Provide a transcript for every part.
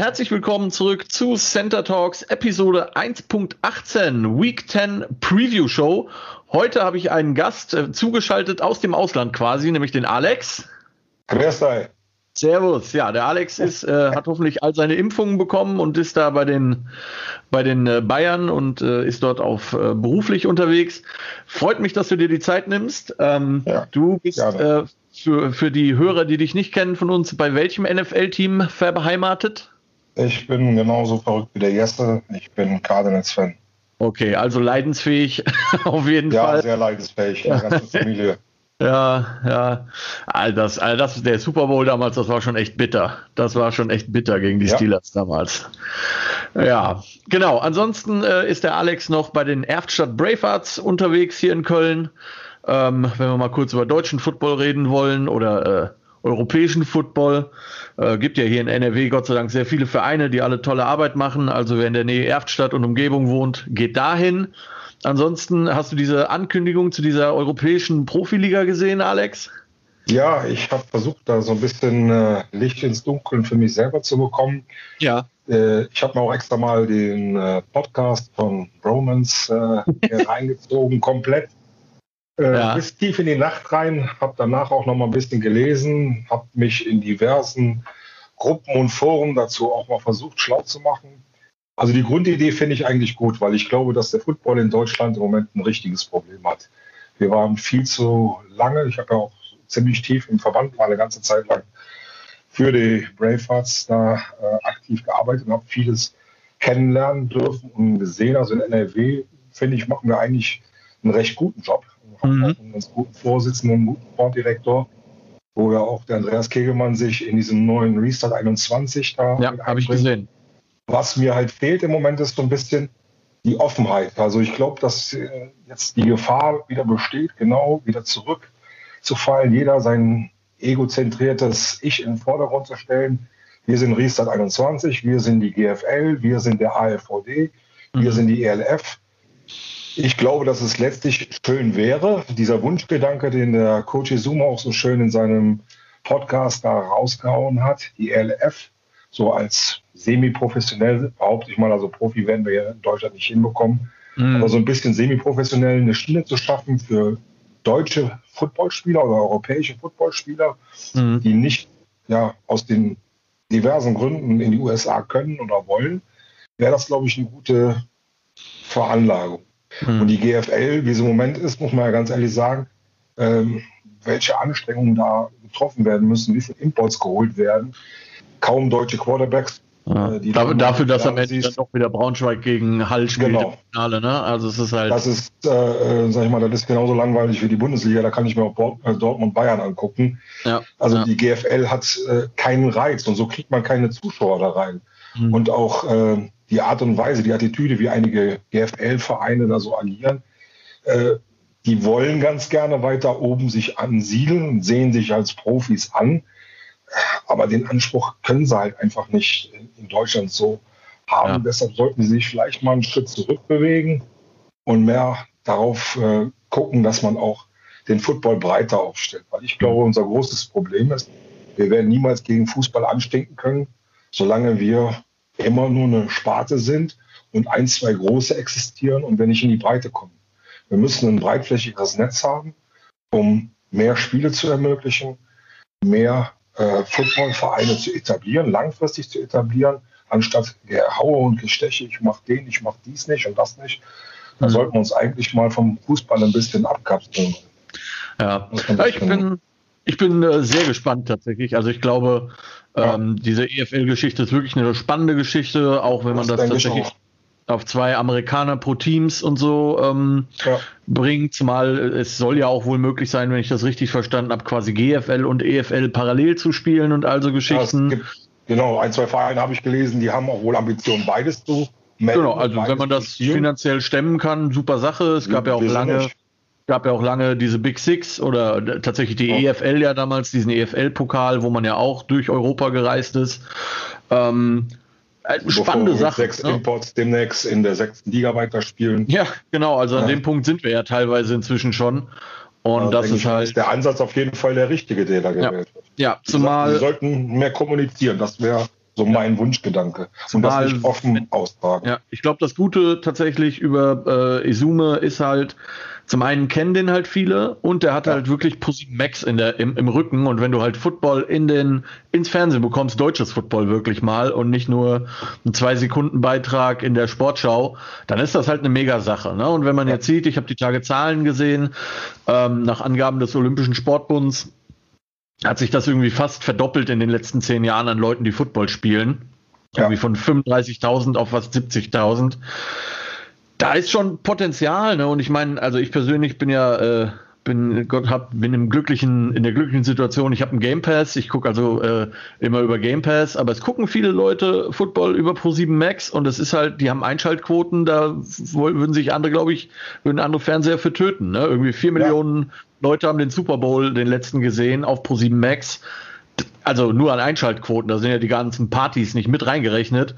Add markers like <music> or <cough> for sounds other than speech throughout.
herzlich willkommen zurück zu Center Talks Episode 1.18 Week 10 Preview Show. Heute habe ich einen Gast äh, zugeschaltet aus dem Ausland quasi, nämlich den Alex. Grüß dich. Servus. Ja, der Alex ist, äh, hat hoffentlich all seine Impfungen bekommen und ist da bei den, bei den äh, Bayern und äh, ist dort auf äh, beruflich unterwegs. Freut mich, dass du dir die Zeit nimmst. Ähm, ja, du bist äh, für, für die Hörer, die dich nicht kennen von uns, bei welchem NFL-Team verbeheimatet? Ich bin genauso verrückt wie der Erste. Ich bin Cardinals-Fan. Okay, also leidensfähig <laughs> auf jeden ja, Fall. Ja, sehr leidensfähig, die ganze <laughs> Familie. Ja, ja. All das, all das, der Super Bowl damals, das war schon echt bitter. Das war schon echt bitter gegen die ja. Steelers damals. Ja, genau. Ansonsten äh, ist der Alex noch bei den Erftstadt Bravehearts unterwegs hier in Köln. Ähm, wenn wir mal kurz über deutschen Football reden wollen oder äh, europäischen Football. Äh, gibt ja hier in NRW Gott sei Dank sehr viele Vereine, die alle tolle Arbeit machen. Also wer in der Nähe Erftstadt und Umgebung wohnt, geht dahin. Ansonsten hast du diese Ankündigung zu dieser europäischen Profiliga gesehen, Alex? Ja, ich habe versucht, da so ein bisschen äh, Licht ins Dunkeln für mich selber zu bekommen. Ja. Äh, ich habe mir auch extra mal den äh, Podcast von Romans äh, <laughs> reingezogen, komplett. Äh, ja. Bis tief in die Nacht rein, habe danach auch noch mal ein bisschen gelesen, habe mich in diversen Gruppen und Foren dazu auch mal versucht, schlau zu machen. Also die Grundidee finde ich eigentlich gut, weil ich glaube, dass der Football in Deutschland im Moment ein richtiges Problem hat. Wir waren viel zu lange, ich habe ja auch ziemlich tief im Verband war eine ganze Zeit lang für die Bravehearts da äh, aktiv gearbeitet und habe vieles kennenlernen dürfen und gesehen. Also in NRW, finde ich, machen wir eigentlich einen recht guten Job. Mhm. einen ganz guten Vorsitzenden, einen guten Sportdirektor, wo ja auch der Andreas Kegelmann sich in diesem neuen Restart 21 da. Ja, habe ich gesehen. Was mir halt fehlt im Moment ist so ein bisschen die Offenheit. Also ich glaube, dass äh, jetzt die Gefahr wieder besteht, genau wieder zurückzufallen, jeder sein egozentriertes Ich in den Vordergrund zu stellen. Wir sind Restart 21, wir sind die GFL, wir sind der AFVD, wir mhm. sind die ELF. Ich glaube, dass es letztlich schön wäre, dieser Wunschgedanke, den der Coach Izuma auch so schön in seinem Podcast da rausgehauen hat, die ELF so als semi-professionell, behaupte ich mal, also Profi werden wir ja in Deutschland nicht hinbekommen, mhm. aber so ein bisschen semi-professionell eine Schiene zu schaffen für deutsche Footballspieler oder europäische Footballspieler, mhm. die nicht ja, aus den diversen Gründen in die USA können oder wollen, wäre das, glaube ich, eine gute Veranlagung. Mhm. Und die GFL, wie sie im Moment ist, muss man ja ganz ehrlich sagen, ähm, welche Anstrengungen da getroffen werden müssen, wie viele Imports geholt werden, kaum deutsche Quarterbacks. Ja. Äh, dafür, dafür, dass am Ende dann doch wieder Braunschweig gegen Hall spielt genau. im Finale, ne? Also es ist halt. Das ist, äh, äh, sag ich mal, das ist genauso langweilig wie die Bundesliga. Da kann ich mir auch äh, Dortmund Bayern angucken. Ja. Also ja. die GFL hat äh, keinen Reiz und so kriegt man keine Zuschauer da rein. Mhm. Und auch äh, die Art und Weise, die Attitüde, wie einige GFL-Vereine da so agieren, äh, die wollen ganz gerne weiter oben sich ansiedeln und sehen sich als Profis an. Aber den Anspruch können sie halt einfach nicht in Deutschland so haben. Ja. Deshalb sollten sie sich vielleicht mal einen Schritt zurückbewegen und mehr darauf äh, gucken, dass man auch den Football breiter aufstellt. Weil ich glaube, unser großes Problem ist, wir werden niemals gegen Fußball anstinken können, solange wir immer nur eine Sparte sind und ein, zwei große existieren und wir nicht in die Breite kommen. Wir müssen ein breitflächigeres Netz haben, um mehr Spiele zu ermöglichen, mehr äh, Footballvereine zu etablieren, langfristig zu etablieren, anstatt Gehaue und Gesteche, ich mache den, ich mache dies nicht und das nicht. Da mhm. sollten wir uns eigentlich mal vom Fußball ein bisschen abkapseln. Ja, ja ich bin, ich bin äh, sehr gespannt tatsächlich. Also ich glaube, ja. ähm, diese EFL-Geschichte ist wirklich eine spannende Geschichte, auch wenn man das, das tatsächlich auf zwei Amerikaner pro Teams und so ähm, ja. bringt. Zumal es soll ja auch wohl möglich sein, wenn ich das richtig verstanden habe, quasi GFL und EFL parallel zu spielen und also Geschichten. Ja, gibt, genau, ein, zwei Vereine habe ich gelesen, die haben auch wohl Ambitionen, beides zu melden. Genau, also wenn man das finanziell stemmen kann, super Sache. Es gab ja auch lange gab ja auch lange diese Big Six oder tatsächlich die ja. EFL ja damals, diesen EFL-Pokal, wo man ja auch durch Europa gereist ist. Ähm, äh, spannende Sache. Sechs ne? Imports demnächst in der sechsten Liga weiterspielen. Ja, genau. Also an ja. dem Punkt sind wir ja teilweise inzwischen schon. Und ja, das ist halt. Ist der Ansatz auf jeden Fall der richtige, der da gewählt wird. Ja, zumal. Wir sollten mehr kommunizieren. Das wäre so mein Wunschgedanke. Und das nicht offen austragen. Ja, ich glaube, das Gute tatsächlich über äh, Izume ist halt, zum einen kennen den halt viele und der hat ja. halt wirklich Posit Max in der, im, im Rücken. Und wenn du halt Football in den, ins Fernsehen bekommst, deutsches Football wirklich mal und nicht nur einen Zwei-Sekunden-Beitrag in der Sportschau, dann ist das halt eine Mega-Sache. Ne? Und wenn man jetzt sieht, ich habe die Tage Zahlen gesehen, ähm, nach Angaben des Olympischen Sportbunds, hat sich das irgendwie fast verdoppelt in den letzten zehn Jahren an Leuten, die Football spielen. Ja. Irgendwie von 35.000 auf fast 70.000 da ist schon Potenzial, ne? Und ich meine, also ich persönlich bin ja, äh, bin Gott hab, bin im glücklichen, in der glücklichen Situation. Ich habe einen Game Pass. Ich gucke also äh, immer über Game Pass, aber es gucken viele Leute Football über Pro7 Max und es ist halt, die haben Einschaltquoten. Da würden sich andere, glaube ich, würden andere Fernseher für töten. Ne? Irgendwie vier ja. Millionen Leute haben den Super Bowl, den letzten gesehen auf Pro7 Max. Also nur an Einschaltquoten. Da sind ja die ganzen Partys nicht mit reingerechnet.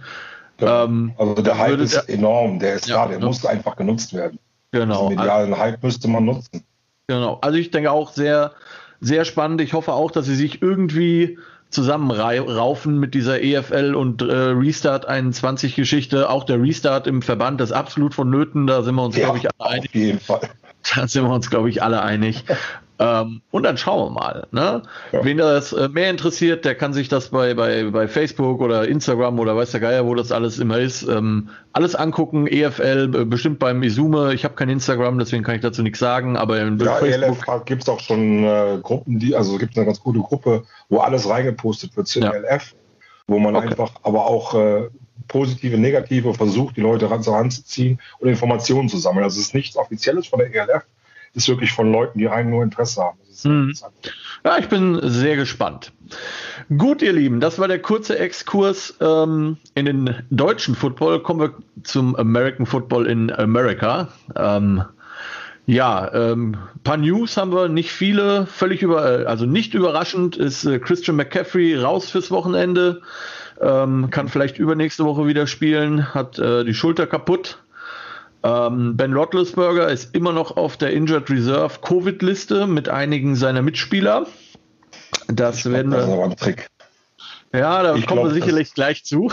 Ähm, also der Hype ist der, enorm, der ist ja, da, der ja. muss einfach genutzt werden. Genau. Den medialen also, Hype müsste man nutzen. Genau. Also ich denke auch sehr, sehr spannend. Ich hoffe auch, dass sie sich irgendwie zusammenraufen mit dieser EFL und äh, Restart 21 Geschichte. Auch der Restart im Verband ist absolut vonnöten. Da sind wir uns, ja, glaube ich, alle einig. Auf jeden Fall. Da sind wir uns, glaube ich, alle einig. <laughs> Ähm, und dann schauen wir mal. Ne? Ja. Wen das äh, mehr interessiert, der kann sich das bei, bei, bei Facebook oder Instagram oder weiß der Geier, wo das alles immer ist, ähm, alles angucken. EFL, äh, bestimmt beim Izume. Ich habe kein Instagram, deswegen kann ich dazu nichts sagen. Aber in ja, Facebook ELF gibt es auch schon äh, Gruppen, die, also gibt eine ganz gute Gruppe, wo alles reingepostet wird zu ja. ELF, wo man okay. einfach aber auch äh, positive, negative versucht, die Leute ran, ranzuziehen und Informationen zu sammeln. Also es ist nichts Offizielles von der ELF, ist wirklich von Leuten, die einen nur Interesse haben. Mhm. Ja, ich bin sehr gespannt. Gut, ihr Lieben, das war der kurze Exkurs ähm, in den deutschen Football. Kommen wir zum American Football in America. Ähm, ja, ähm, paar News haben wir, nicht viele, völlig über, also nicht überraschend ist äh, Christian McCaffrey raus fürs Wochenende, ähm, kann vielleicht übernächste Woche wieder spielen, hat äh, die Schulter kaputt. Ähm, ben Roethlisberger ist immer noch auf der Injured Reserve Covid-Liste mit einigen seiner Mitspieler. Das werden wir. Das ist aber ein Trick. Ja, da ich kommen glaub, wir sicherlich das, gleich zu.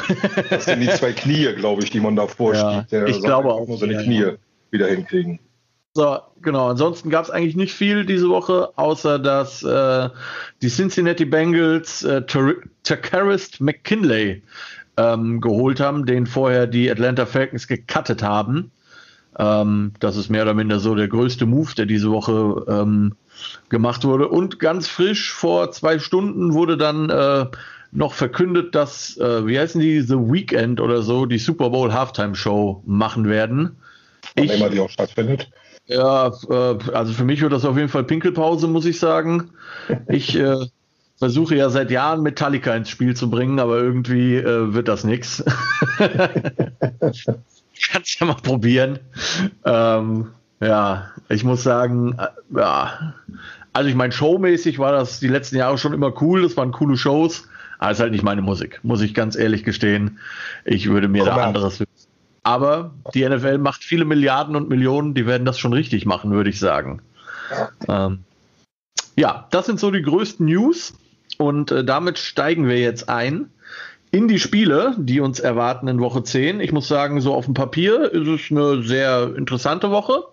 das sind die zwei Knie, glaube ich, die man da vorschiebt. Ja, ich glaube auch. Muss seine Knie ja. wieder hinkriegen. So, genau. Ansonsten gab es eigentlich nicht viel diese Woche, außer dass äh, die Cincinnati Bengals äh, Takarist McKinley ähm, geholt haben, den vorher die Atlanta Falcons gecuttet haben. Ähm, das ist mehr oder minder so der größte Move, der diese Woche ähm, gemacht wurde. Und ganz frisch vor zwei Stunden wurde dann äh, noch verkündet, dass, äh, wie heißen die, The Weekend oder so, die Super Bowl Halftime Show machen werden. Ich, immer die auch stattfindet. Ja, äh, also für mich wird das auf jeden Fall Pinkelpause, muss ich sagen. <laughs> Ich äh, versuche ja seit Jahren Metallica ins Spiel zu bringen, aber irgendwie äh, wird das nichts. <laughs> <laughs> Kannst ja mal probieren. Ähm, ja, ich muss sagen, äh, ja. Also ich meine, showmäßig war das die letzten Jahre schon immer cool. Das waren coole Shows. Aber es ist halt nicht meine Musik, muss ich ganz ehrlich gestehen. Ich würde mir Komm da anderes wünschen. Aber die NFL macht viele Milliarden und Millionen, die werden das schon richtig machen, würde ich sagen. Ähm, ja, das sind so die größten News. Und äh, damit steigen wir jetzt ein in die Spiele, die uns erwarten in Woche 10. Ich muss sagen, so auf dem Papier ist es eine sehr interessante Woche.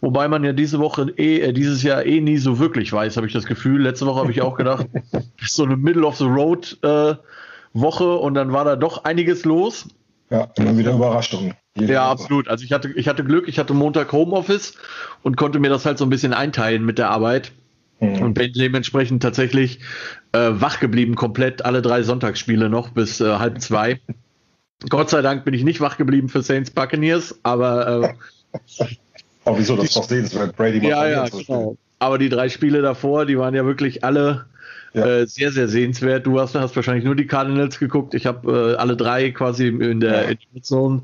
Wobei man ja diese Woche eh, äh, dieses Jahr eh nie so wirklich weiß, habe ich das Gefühl. Letzte Woche habe ich auch gedacht, <laughs> so eine Middle of the Road äh, Woche und dann war da doch einiges los. Ja, immer wieder Überraschungen. Ja, Woche. absolut. Also ich hatte, ich hatte Glück, ich hatte Montag Homeoffice und konnte mir das halt so ein bisschen einteilen mit der Arbeit. Mhm. Und bin dementsprechend tatsächlich äh, wach geblieben, komplett alle drei Sonntagsspiele noch bis äh, halb zwei. <laughs> Gott sei Dank bin ich nicht wach geblieben für Saints Buccaneers, aber. Äh, aber wieso das doch sehenswert? Brady ja, ja, genau. Aber die drei Spiele davor, die waren ja wirklich alle ja. Äh, sehr, sehr sehenswert. Du hast, hast wahrscheinlich nur die Cardinals geguckt. Ich habe äh, alle drei quasi in der ja. Zone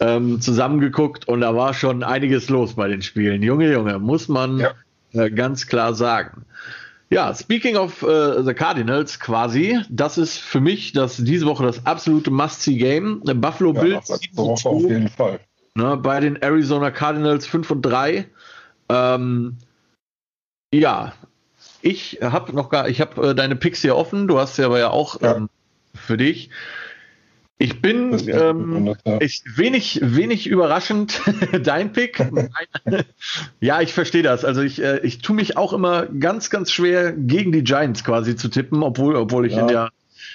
ähm, zusammengeguckt und da war schon einiges los bei den Spielen. Junge, Junge, muss man ja. Äh, ganz klar sagen. Ja, speaking of uh, the Cardinals quasi, das ist für mich das diese Woche das absolute Must-See-Game. Buffalo ja, Bills auf jeden Fall. Ne, bei den Arizona Cardinals 5 und 3. Ähm, ja, ich habe noch gar, ich habe äh, deine Picks hier offen. Du hast ja aber ja auch ja. Ähm, für dich. Ich bin ähm, ich, wenig, wenig überraschend <laughs> dein Pick. <laughs> ja, ich verstehe das. Also ich, äh, ich tue mich auch immer ganz, ganz schwer gegen die Giants quasi zu tippen, obwohl, obwohl ich ja. in der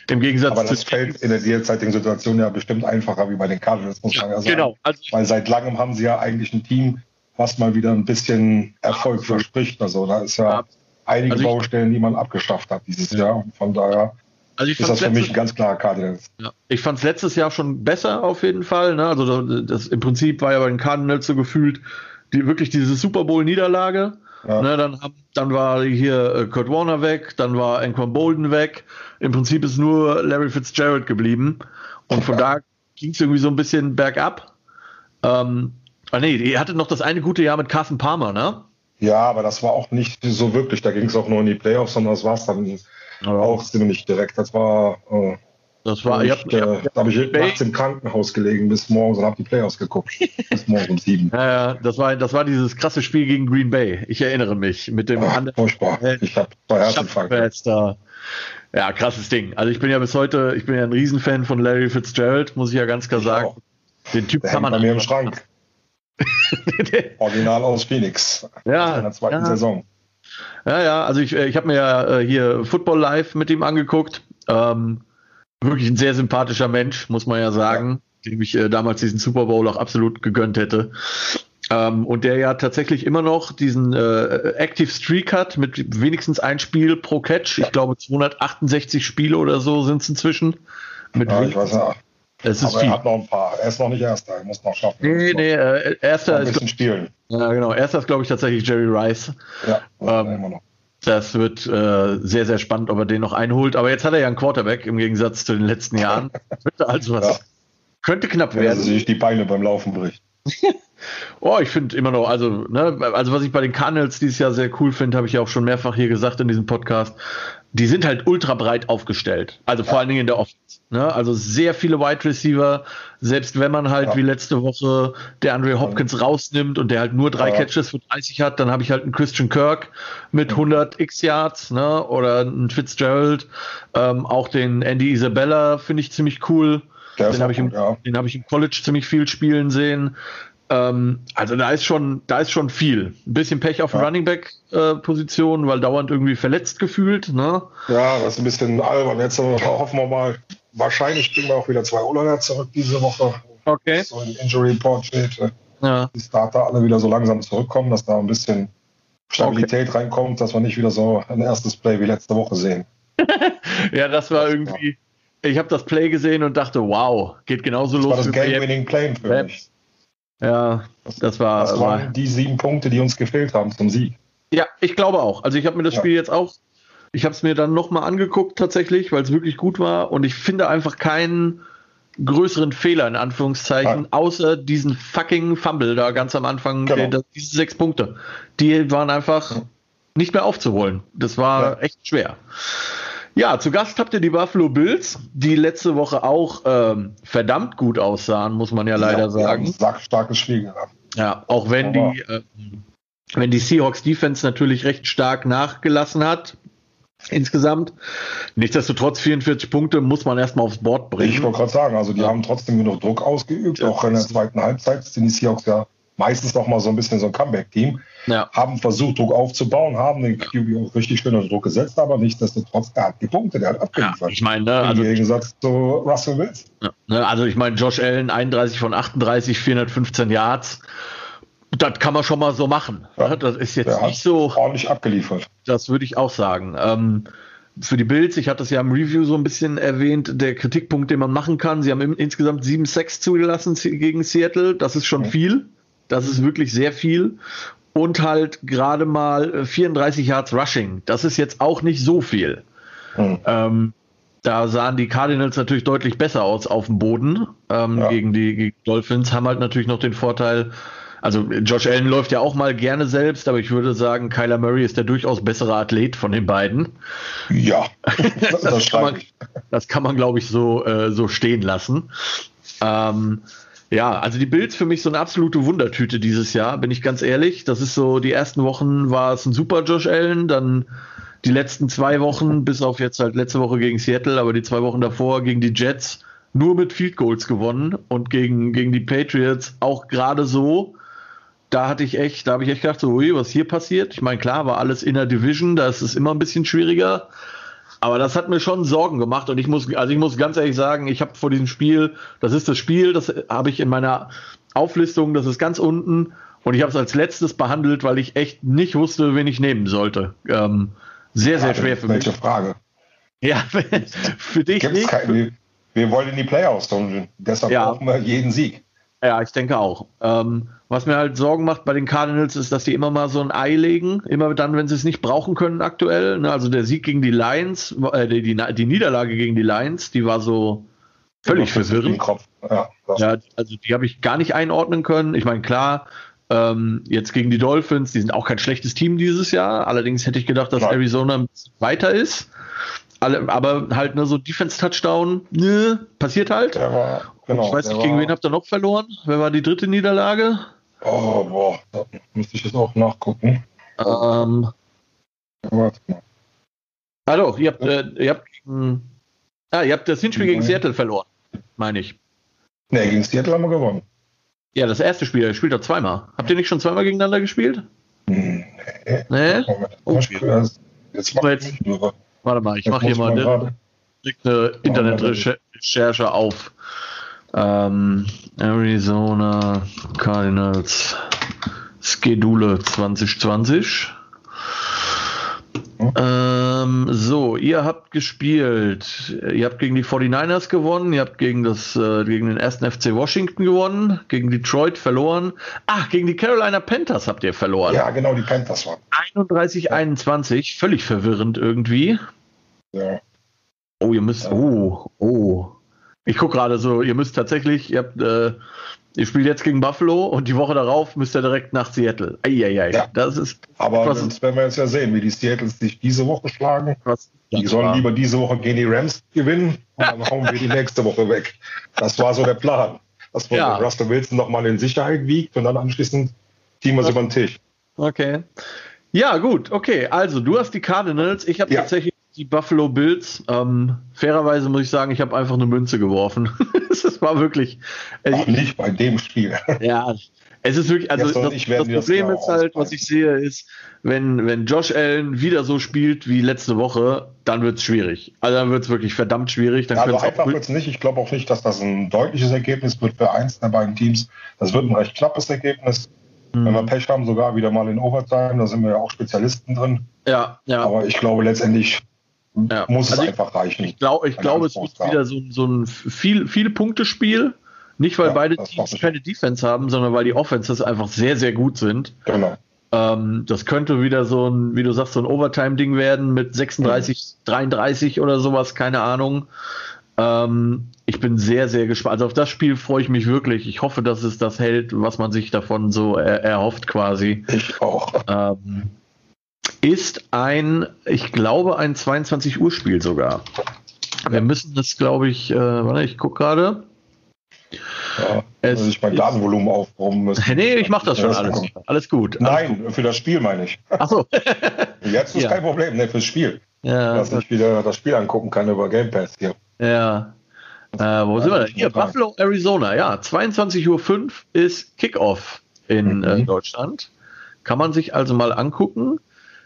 im Gegensatz Aber das fällt in der derzeitigen Situation ja bestimmt einfacher wie bei den Cardinals, muss man ja sagen. Genau. Also Weil seit langem haben sie ja eigentlich ein Team, was mal wieder ein bisschen Erfolg verspricht. Also da ist ja einige also Baustellen, die man abgeschafft hat dieses Jahr. Und von daher also ist das für mich ein ganz klarer Cardinals. Ja. Ich fand es letztes Jahr schon besser auf jeden Fall. Ne? Also das, im Prinzip war ja bei den Cardinals so gefühlt die, wirklich diese Super Bowl-Niederlage. Ja. Ne, dann, dann war hier äh, Kurt Warner weg, dann war Anquan Bolden weg. Im Prinzip ist nur Larry Fitzgerald geblieben. Und von ja. da ging es irgendwie so ein bisschen bergab. Ähm, ah nee, ihr hattet noch das eine gute Jahr mit Carson Palmer, ne? Ja, aber das war auch nicht so wirklich. Da ging es auch nur in die Playoffs, sondern das war es dann ja. auch ziemlich direkt. Das war. Äh, das war, ich, hab, äh, da habe ich nachts im Krankenhaus gelegen bis morgens und habe die Playoffs geguckt. bis morgens um sieben. <laughs> Ja, ja, das war, das war dieses krasse Spiel gegen Green Bay. Ich erinnere mich mit dem Ach, Furchtbar. Ich habe zwei Herzinfarkte. Ja, krasses Ding. Also ich bin ja bis heute, ich bin ja ein Riesenfan von Larry Fitzgerald, muss ich ja ganz klar sagen. Auch. Den Typ Der kann man bei mir im Schrank. <laughs> Original aus Phoenix. Ja. In der zweiten ja. Saison. Ja, ja, also ich, äh, ich habe mir ja äh, hier Football Live mit ihm angeguckt. Ähm, wirklich ein sehr sympathischer Mensch, muss man ja sagen, ja. dem ich äh, damals diesen Super Bowl auch absolut gegönnt hätte. Ähm, und der ja tatsächlich immer noch diesen äh, Active Streak hat mit wenigstens ein Spiel pro Catch. Ich glaube 268 Spiele oder so sind es inzwischen. Mit ja, ich weiß ja. Es ist Aber viel. er hat noch ein paar. Er ist noch nicht Erster. Er muss noch schaffen. Nee, nee, äh, Erster ein bisschen ist. spielen. Ja, genau. Erster ist, glaube ich, tatsächlich Jerry Rice. Ja, ähm, immer noch. Das wird äh, sehr, sehr spannend, ob er den noch einholt. Aber jetzt hat er ja einen Quarterback im Gegensatz zu den letzten Jahren. also was. Ja. Könnte knapp werden. Wenn er sich die Beine beim Laufen bricht. <laughs> oh, ich finde immer noch, also, ne, also was ich bei den Cardinals dieses Jahr sehr cool finde, habe ich ja auch schon mehrfach hier gesagt in diesem Podcast. Die sind halt ultra breit aufgestellt. Also vor allen Dingen in der Offense. Ne? Also sehr viele Wide Receiver, selbst wenn man halt ja. wie letzte Woche der Andre Hopkins rausnimmt und der halt nur drei ja. Catches für 30 hat, dann habe ich halt einen Christian Kirk mit 100 X Yards, ne? Oder einen Fitzgerald, ähm, auch den Andy Isabella finde ich ziemlich cool. Der den habe ich, im, hab ich im College ziemlich viel spielen sehen. Ähm, also da ist schon, da ist schon viel. Ein bisschen Pech auf ja. Running Back äh, Position, weil dauernd irgendwie verletzt gefühlt. Ne? Ja, das ist ein bisschen albern. Jetzt hoffen wir mal, wahrscheinlich kriegen wir auch wieder zwei o zurück diese Woche. Okay. So ein Injury Report steht. Äh, ja. Die Starter alle wieder so langsam zurückkommen, dass da ein bisschen Stabilität okay. reinkommt, dass wir nicht wieder so ein erstes Play wie letzte Woche sehen. <laughs> ja, das war irgendwie ich habe das Play gesehen und dachte, wow, geht genauso das los. Das war das Game-Winning Play für mich. Ja, das war. Das waren war, die sieben Punkte, die uns gefehlt haben zum Sieg. Ja, ich glaube auch. Also ich habe mir das ja. Spiel jetzt auch, ich habe es mir dann nochmal angeguckt tatsächlich, weil es wirklich gut war und ich finde einfach keinen größeren Fehler in Anführungszeichen, ja. außer diesen fucking Fumble da ganz am Anfang, genau. der, diese sechs Punkte. Die waren einfach ja. nicht mehr aufzuholen. Das war echt schwer. Ja, zu Gast habt ihr die Buffalo Bills, die letzte Woche auch ähm, verdammt gut aussahen, muss man ja leider ja, sagen. Ja, starkes Spiel gehabt. Ja, auch wenn Aber. die, äh, wenn die Seahawks Defense natürlich recht stark nachgelassen hat, insgesamt. Nichtsdestotrotz 44 Punkte muss man erstmal aufs Board bringen. Ich wollte gerade sagen, also die ja. haben trotzdem genug Druck ausgeübt, ja, auch in der zweiten Halbzeit sind die Seahawks ja meistens noch mal so ein bisschen so ein Comeback-Team. Ja. Haben versucht, Druck aufzubauen, haben den QB auch richtig schön unter Druck gesetzt, aber nichtsdestotrotz, er hat die Punkte, der hat abgeliefert. Ja, ich meine, ne, also, Im Gegensatz zu Russell Wilson. Ja, ne, also ich meine, Josh Allen 31 von 38, 415 Yards. Das kann man schon mal so machen. Ja, das ist jetzt nicht so. Ordentlich abgeliefert. Das würde ich auch sagen. Ähm, für die Bills, ich hatte es ja im Review so ein bisschen erwähnt, der Kritikpunkt, den man machen kann. Sie haben insgesamt sieben Sex zugelassen gegen Seattle. Das ist schon mhm. viel. Das ist wirklich sehr viel. Und halt gerade mal 34 Yards Rushing. Das ist jetzt auch nicht so viel. Hm. Ähm, da sahen die Cardinals natürlich deutlich besser aus auf dem Boden ähm, ja. gegen die gegen Dolphins. Haben halt natürlich noch den Vorteil, also Josh Allen läuft ja auch mal gerne selbst, aber ich würde sagen, Kyler Murray ist der durchaus bessere Athlet von den beiden. Ja, <laughs> das, das, kann, man, das kann man, glaube ich, so, äh, so stehen lassen. Ähm, ja, also die Bills für mich so eine absolute Wundertüte dieses Jahr, bin ich ganz ehrlich. Das ist so, die ersten Wochen war es ein super Josh Allen, dann die letzten zwei Wochen, bis auf jetzt halt letzte Woche gegen Seattle, aber die zwei Wochen davor gegen die Jets nur mit Field Goals gewonnen und gegen, gegen die Patriots auch gerade so. Da hatte ich echt, da habe ich echt gedacht, so, ui, was hier passiert. Ich meine, klar, war alles in der Division, da ist es immer ein bisschen schwieriger. Aber das hat mir schon Sorgen gemacht und ich muss, also ich muss ganz ehrlich sagen, ich habe vor diesem Spiel, das ist das Spiel, das habe ich in meiner Auflistung, das ist ganz unten und ich habe es als letztes behandelt, weil ich echt nicht wusste, wen ich nehmen sollte. Ähm, sehr, sehr schwer für mich. Welche Frage? Ja, <laughs> für dich Gibt's nicht. Kein, wir wollen in die Playoffs, Dungeon. Deshalb ja. brauchen wir jeden Sieg. Ja, ich denke auch. Ähm, was mir halt Sorgen macht bei den Cardinals ist, dass die immer mal so ein Ei legen, immer dann, wenn sie es nicht brauchen können aktuell. Ne? Also der Sieg gegen die Lions, äh, die, die, Niederlage gegen die Lions, die war so völlig verwirrend. Ja, ja, also die habe ich gar nicht einordnen können. Ich meine, klar, ähm, jetzt gegen die Dolphins, die sind auch kein schlechtes Team dieses Jahr. Allerdings hätte ich gedacht, dass Nein. Arizona weiter ist. Alle, aber halt nur so Defense-Touchdown, ne, passiert halt. War, genau, ich weiß nicht, gegen war, wen habt ihr noch verloren? Wer war die dritte Niederlage? Oh, boah, da müsste ich jetzt auch nachgucken. Ähm, warte mal. Hallo, ihr habt, äh, ihr habt, hm, ah, ihr habt das Hinspiel gegen Seattle verloren, meine ich. Ne, gegen Seattle haben wir gewonnen. Ja, das erste Spiel, ihr spielt doch zweimal. Habt ihr nicht schon zweimal gegeneinander gespielt? Nee. Nee? Oh, jetzt mach jetzt, Warte mal, ich mache hier mal eine, eine Internetrecherche auf. Ähm, Arizona Cardinals Schedule 2020. Ähm, so, ihr habt gespielt. Ihr habt gegen die 49ers gewonnen, ihr habt gegen, das, äh, gegen den ersten FC Washington gewonnen, gegen Detroit verloren. Ach, gegen die Carolina Panthers habt ihr verloren. Ja, genau, die Panthers waren. 31, 21, völlig verwirrend irgendwie. Ja. Oh, ihr müsst. Oh, oh. Ich gucke gerade so, ihr müsst tatsächlich, ihr habt, äh, ihr spielt jetzt gegen Buffalo und die Woche darauf müsst ihr direkt nach Seattle. Eieiei, ja. das ist. Aber das werden wir jetzt ja sehen, wie die Seattles sich diese Woche schlagen. Was, die sollen war. lieber diese Woche gegen die Rams gewinnen und dann hauen wir die nächste Woche weg. Das war so der Plan. Dass man ja. Russell Wilson nochmal in Sicherheit wiegt und dann anschließend ziehen wir es über den Tisch. Okay. Ja, gut, okay. Also, du hast die Cardinals, ich habe ja. tatsächlich die Buffalo Bills. Ähm, fairerweise muss ich sagen, ich habe einfach eine Münze geworfen. <laughs> das war wirklich. Äh, Ach, nicht bei dem Spiel. <laughs> ja, es ist wirklich, also das, das, Problem ist halt, was ich sehe, ist, wenn, wenn Josh Allen wieder so spielt wie letzte Woche, dann wird es schwierig. Also dann wird es wirklich verdammt schwierig. Dann ja, also einfach wird es nicht. Ich glaube auch nicht, dass das ein deutliches Ergebnis wird für eins der beiden Teams. Das wird ein recht knappes Ergebnis. Mhm. Wenn wir Pech haben, sogar wieder mal in Overtime, da sind wir ja auch Spezialisten drin. Ja, ja. Aber ich glaube letztendlich ja. Muss also es einfach reichen. Ich, glaub, ich glaube, es wird wieder so, so ein viel, viel Punktespiel. Nicht, weil ja, beide Teams keine Defense haben, sondern weil die Offenses einfach sehr, sehr gut sind. Genau. Ähm, das könnte wieder so ein, wie du sagst, so ein Overtime-Ding werden mit 36, mhm. 33 oder sowas, keine Ahnung. Ähm, ich bin sehr, sehr gespannt. Also auf das Spiel freue ich mich wirklich. Ich hoffe, dass es das hält, was man sich davon so er erhofft quasi. Ich auch. Ähm, ist ein, ich glaube, ein 22 Uhr Spiel sogar. Wir müssen das, glaube ich, äh, warte, ich gucke gerade. Ja, es ich mein Datenvolumen aufbauen müssen. <laughs> Nee, ich mache das schon alles. Alles gut. Alles Nein, gut. für das Spiel meine ich. Ach so. <laughs> Jetzt ist ja. kein Problem, ne, fürs Spiel. Ja. Dass ich wieder das Spiel angucken kann über Game Pass hier. Ja. Äh, wo ja, sind wir denn? Hier, Buffalo, Arizona. Ja, 22.05 Uhr ist Kickoff in mhm. äh, Deutschland. Kann man sich also mal angucken.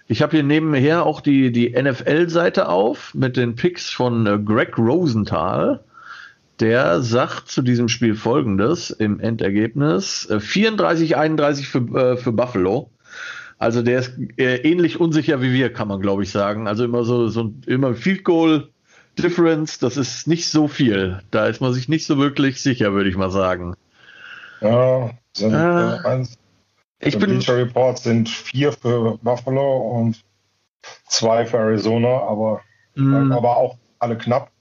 Ich habe hier nebenher auch die, die NFL-Seite auf mit den Picks von äh, Greg Rosenthal. Der sagt zu diesem Spiel folgendes im Endergebnis: äh, 34-31 für, äh, für Buffalo. Also der ist äh, ähnlich unsicher wie wir, kann man glaube ich sagen. Also immer so, so immer Field Goal Difference, das ist nicht so viel. Da ist man sich nicht so wirklich sicher, würde ich mal sagen. Ja, sind äh, eins, ich bin. Bleacher Reports sind vier für Buffalo und zwei für Arizona, aber, mm. aber auch alle knapp.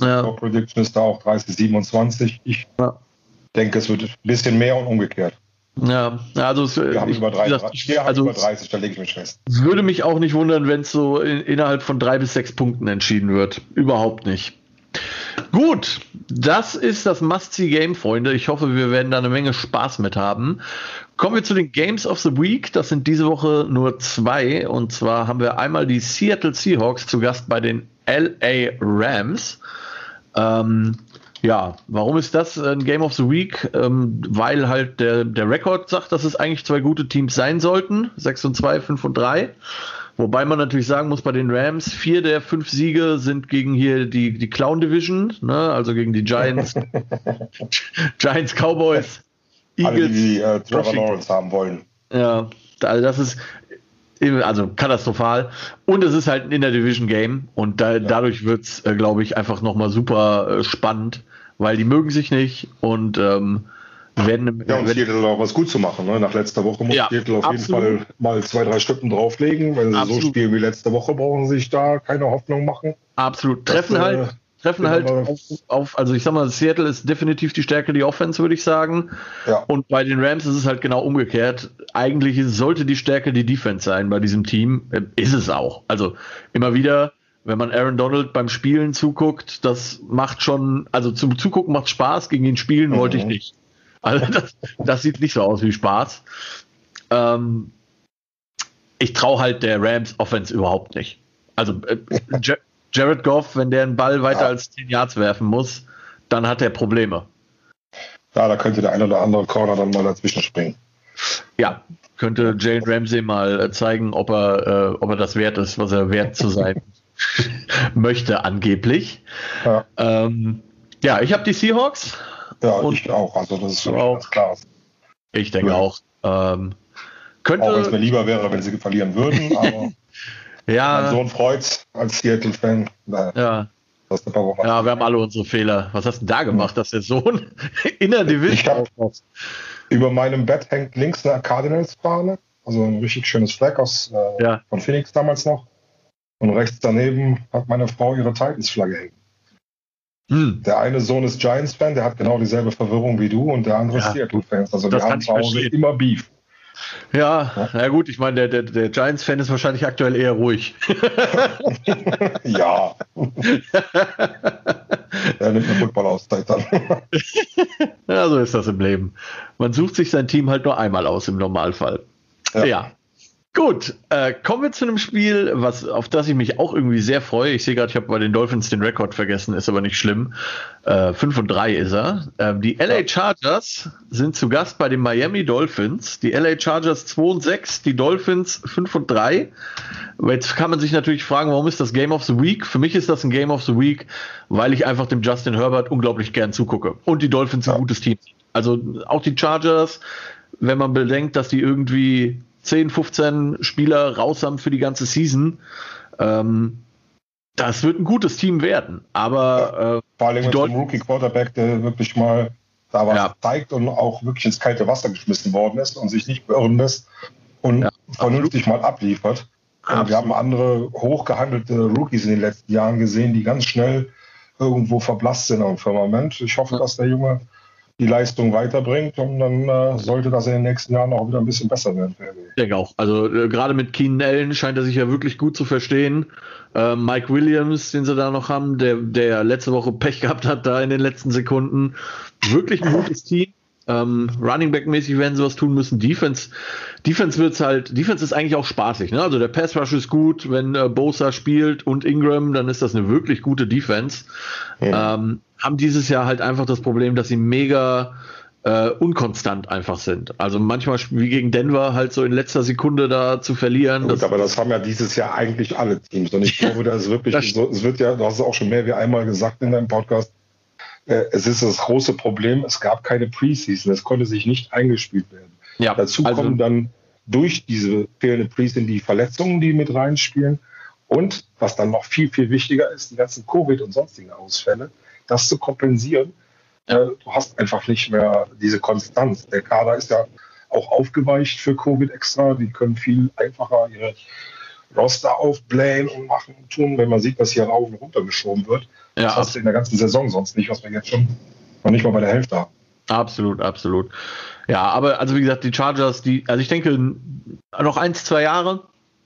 Ja. So Prediction ist da auch 30, 27. Ich ja. denke, es wird ein bisschen mehr und umgekehrt. Ja, also es, wir haben ich, über 30, wir also, über 30, da lege ich mich fest. Es würde mich auch nicht wundern, wenn es so in, innerhalb von drei bis sechs Punkten entschieden wird. Überhaupt nicht. Gut, das ist das Must-See-Game, Freunde. Ich hoffe, wir werden da eine Menge Spaß mit haben. Kommen wir zu den Games of the Week. Das sind diese Woche nur zwei. Und zwar haben wir einmal die Seattle Seahawks zu Gast bei den LA Rams. Ähm, ja, warum ist das ein Game of the Week? Ähm, weil halt der, der Rekord sagt, dass es eigentlich zwei gute Teams sein sollten. 6 und 2, 5 und 3. Wobei man natürlich sagen muss, bei den Rams, vier der fünf Siege sind gegen hier die, die Clown Division, ne? also gegen die Giants, <laughs> Giants, Cowboys, Eagles. Alle, die äh, Trevor Lawrence haben wollen. Ja, also das ist also katastrophal. Und es ist halt in der Division Game und da, ja. dadurch wird es, äh, glaube ich, einfach nochmal super äh, spannend, weil die mögen sich nicht und ähm, wenn, ja, und wenn, Seattle auch was gut zu machen. Ne? Nach letzter Woche muss ja, Seattle auf absolut. jeden Fall mal zwei, drei Stücken drauflegen. Wenn sie absolut. so spielen wie letzte Woche, brauchen sie sich da keine Hoffnung machen. Absolut. Treffen das, halt, äh, treffen halt auf, auf, also ich sag mal, Seattle ist definitiv die Stärke, die Offense, würde ich sagen. Ja. Und bei den Rams ist es halt genau umgekehrt. Eigentlich sollte die Stärke die Defense sein bei diesem Team. Äh, ist es auch. Also immer wieder wenn man Aaron Donald beim Spielen zuguckt, das macht schon, also zum Zugucken macht Spaß, gegen ihn spielen mhm. wollte ich nicht. Also das, das sieht nicht so aus wie Spaß. Ähm, ich traue halt der Rams Offense überhaupt nicht. Also äh, Jared Goff, wenn der einen Ball weiter ja. als 10 Yards werfen muss, dann hat er Probleme. Ja, da könnte der ein oder andere Corner dann mal dazwischen springen. Ja, könnte Jalen Ramsey mal äh, zeigen, ob er, äh, ob er das wert ist, was er wert zu sein <laughs> möchte, angeblich. Ja, ähm, ja ich habe die Seahawks ja, ich auch. Also das ist für auch, ganz klar. Ich denke ja. auch. Ähm, könnte, auch wenn es mir lieber wäre, wenn sie verlieren würden, <laughs> aber ja, mein Sohn freut als Seattle-Fan. Ja. Ja, wir haben alle unsere Fehler. Was hast du da gemacht, dass der Sohn <laughs> in der Division ich Über meinem Bett hängt links eine Cardinals-Fahne, also ein richtig schönes Flag aus äh, ja. von Phoenix damals noch. Und rechts daneben hat meine Frau ihre Titans-Flagge hängen. Hm. Der eine Sohn ist Giants-Fan, der hat genau dieselbe Verwirrung wie du und der andere ja, ist Seattle-Fan. Also wir haben zu Hause immer Beef. Ja, ja, na gut, ich meine, der, der, der Giants-Fan ist wahrscheinlich aktuell eher ruhig. <laughs> ja. er nimmt eine Football-Auszeit dann. <laughs> ja, so ist das im Leben. Man sucht sich sein Team halt nur einmal aus im Normalfall. Ja. ja. Gut, äh, kommen wir zu einem Spiel, was, auf das ich mich auch irgendwie sehr freue. Ich sehe gerade, ich habe bei den Dolphins den Rekord vergessen, ist aber nicht schlimm. Äh, 5 und 3 ist er. Ähm, die LA Chargers sind zu Gast bei den Miami Dolphins. Die LA Chargers 2 und 6, die Dolphins 5 und 3. Jetzt kann man sich natürlich fragen, warum ist das Game of the Week? Für mich ist das ein Game of the Week, weil ich einfach dem Justin Herbert unglaublich gern zugucke. Und die Dolphins ein gutes Team. Also auch die Chargers, wenn man bedenkt, dass die irgendwie 10, 15 Spieler raus haben für die ganze Season. Ähm, das wird ein gutes Team werden. Aber ja, äh, vor allem mit einem Rookie Quarterback, der wirklich mal da was ja. zeigt und auch wirklich ins kalte Wasser geschmissen worden ist und sich nicht beirren lässt und ja, vernünftig mal abliefert. Wir haben andere hochgehandelte Rookies in den letzten Jahren gesehen, die ganz schnell irgendwo verblasst sind am Firmament. Ich hoffe, dass der Junge die Leistung weiterbringt und dann äh, sollte das in den nächsten Jahren auch wieder ein bisschen besser werden. Ich denke auch. Also äh, gerade mit Keenan Allen scheint er sich ja wirklich gut zu verstehen. Äh, Mike Williams, den sie da noch haben, der, der letzte Woche Pech gehabt hat da in den letzten Sekunden. Wirklich ein gutes Team. Ähm, Running Back mäßig werden sie was tun müssen. Defense, Defense wird's halt, Defense ist eigentlich auch spaßig, ne? Also der Pass Rush ist gut, wenn äh, Bosa spielt und Ingram, dann ist das eine wirklich gute Defense. Ja. Ähm, haben dieses Jahr halt einfach das Problem, dass sie mega äh, unkonstant einfach sind. Also manchmal wie gegen Denver halt so in letzter Sekunde da zu verlieren. Gut, aber das haben ja dieses Jahr eigentlich alle Teams. Und ich <laughs> glaube, das ist wirklich, das so, es wird ja, du hast es auch schon mehr wie einmal gesagt in deinem Podcast, äh, es ist das große Problem, es gab keine Preseason, es konnte sich nicht eingespielt werden. Ja, Dazu also, kommen dann durch diese fehlende Preseason die Verletzungen, die mit reinspielen. Und was dann noch viel, viel wichtiger ist, die ganzen Covid- und sonstigen Ausfälle, das zu kompensieren. Äh, du hast einfach nicht mehr diese Konstanz. Der Kader ist ja auch aufgeweicht für Covid extra. Die können viel einfacher ihre Roster aufblähen und machen und tun, wenn man sieht, dass hier rauf und runter geschoben wird. Ja. Das hast du in der ganzen Saison sonst nicht, was wir jetzt schon noch nicht mal bei der Hälfte haben. Absolut, absolut. Ja, aber also wie gesagt, die Chargers, die, also ich denke, noch eins, zwei Jahre,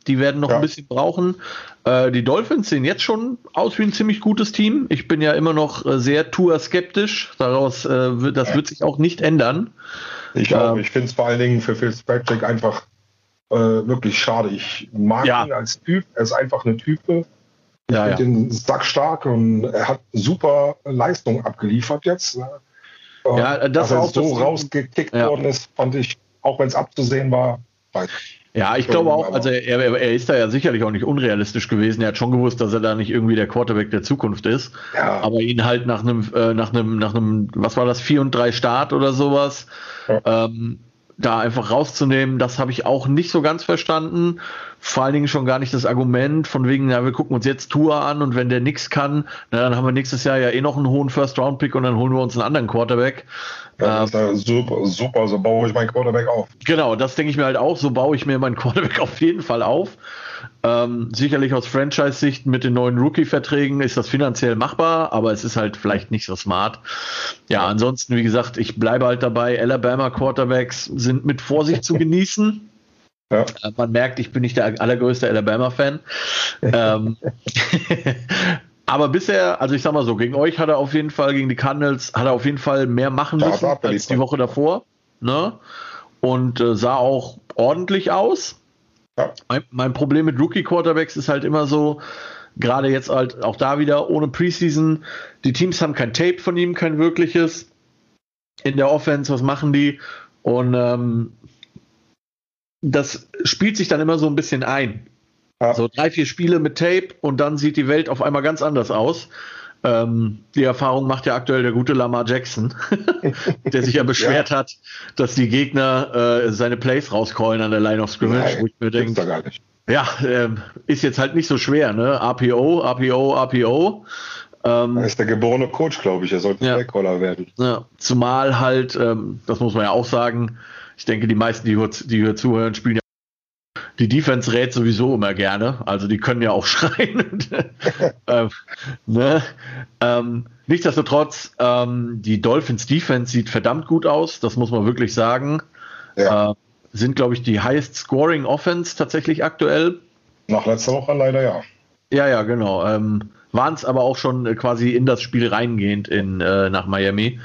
Die werden noch ja. ein bisschen brauchen. Äh, die Dolphins sehen jetzt schon aus wie ein ziemlich gutes Team. Ich bin ja immer noch äh, sehr Tour-skeptisch. Daraus, äh, wird, das wird sich auch nicht ändern. Ich auch. Ähm, ich finde es vor allen Dingen für Fitzpatrick einfach äh, wirklich schade. Ich mag ja. ihn als Typ. Er ist einfach eine Type. Ich ja, finde ja. den Sack stark und er hat super Leistung abgeliefert jetzt. Ne? Ja, das Dass er so rausgekickt ja. worden ist, fand ich, auch wenn es abzusehen war, weiß ja, ich glaube auch, also er, er, ist da ja sicherlich auch nicht unrealistisch gewesen. Er hat schon gewusst, dass er da nicht irgendwie der Quarterback der Zukunft ist. Ja. Aber ihn halt nach einem, äh, nach einem, nach einem, was war das, 4 und 3 Start oder sowas, ja. ähm, da einfach rauszunehmen, das habe ich auch nicht so ganz verstanden. Vor allen Dingen schon gar nicht das Argument von wegen, ja, wir gucken uns jetzt Tour an und wenn der nichts kann, na, dann haben wir nächstes Jahr ja eh noch einen hohen First-Round-Pick und dann holen wir uns einen anderen Quarterback. Ja, das ähm, super, super, so baue ich meinen Quarterback auf. Genau, das denke ich mir halt auch, so baue ich mir meinen Quarterback <laughs> auf jeden Fall auf. Ähm, sicherlich aus Franchise-Sicht mit den neuen Rookie-Verträgen ist das finanziell machbar, aber es ist halt vielleicht nicht so smart. Ja, ansonsten, wie gesagt, ich bleibe halt dabei. Alabama Quarterbacks sind mit Vorsicht zu genießen. <laughs> Ja. Äh, man merkt, ich bin nicht der allergrößte Alabama-Fan. ähm, <laughs> aber bisher, also ich sag mal so, gegen euch hat er auf jeden Fall, gegen die Cardinals, hat er auf jeden Fall mehr machen müssen als die Woche davor. Ne? Und äh, sah auch ordentlich aus. Ja. Mein, mein, Problem mit Rookie-Quarterbacks ist halt immer so, gerade jetzt halt auch da wieder ohne Preseason, die Teams haben kein Tape von ihm, kein wirkliches. In der Offense, was machen die? Und ähm, das spielt sich dann immer so ein bisschen ein. Ja. So drei, vier Spiele mit Tape und dann sieht die Welt auf einmal ganz anders aus. Ähm, die Erfahrung macht ja aktuell der gute Lamar Jackson, <laughs> der sich ja beschwert ja. hat, dass die Gegner äh, seine Plays rauscallen an der Line of Scrimmage, Nein, wo ich mir denke, ja, äh, ist jetzt halt nicht so schwer, ne? APO, APO, APO. Ähm, er ist der geborene Coach, glaube ich. Er sollte ja, Playcaller werden. Ja, zumal halt, ähm, das muss man ja auch sagen, ich denke, die meisten, die hier, die hier zuhören, spielen ja die Defense rät sowieso immer gerne. Also die können ja auch <laughs> schreien. ähm, ne? ähm, nichtsdestotrotz, ähm, die Dolphins Defense sieht verdammt gut aus. Das muss man wirklich sagen. Ja. Äh, sind, glaube ich, die highest scoring Offense tatsächlich aktuell. Nach letzter Woche leider ja. Ja, ja, genau. Ähm, Waren es aber auch schon äh, quasi in das Spiel reingehend in, äh, nach Miami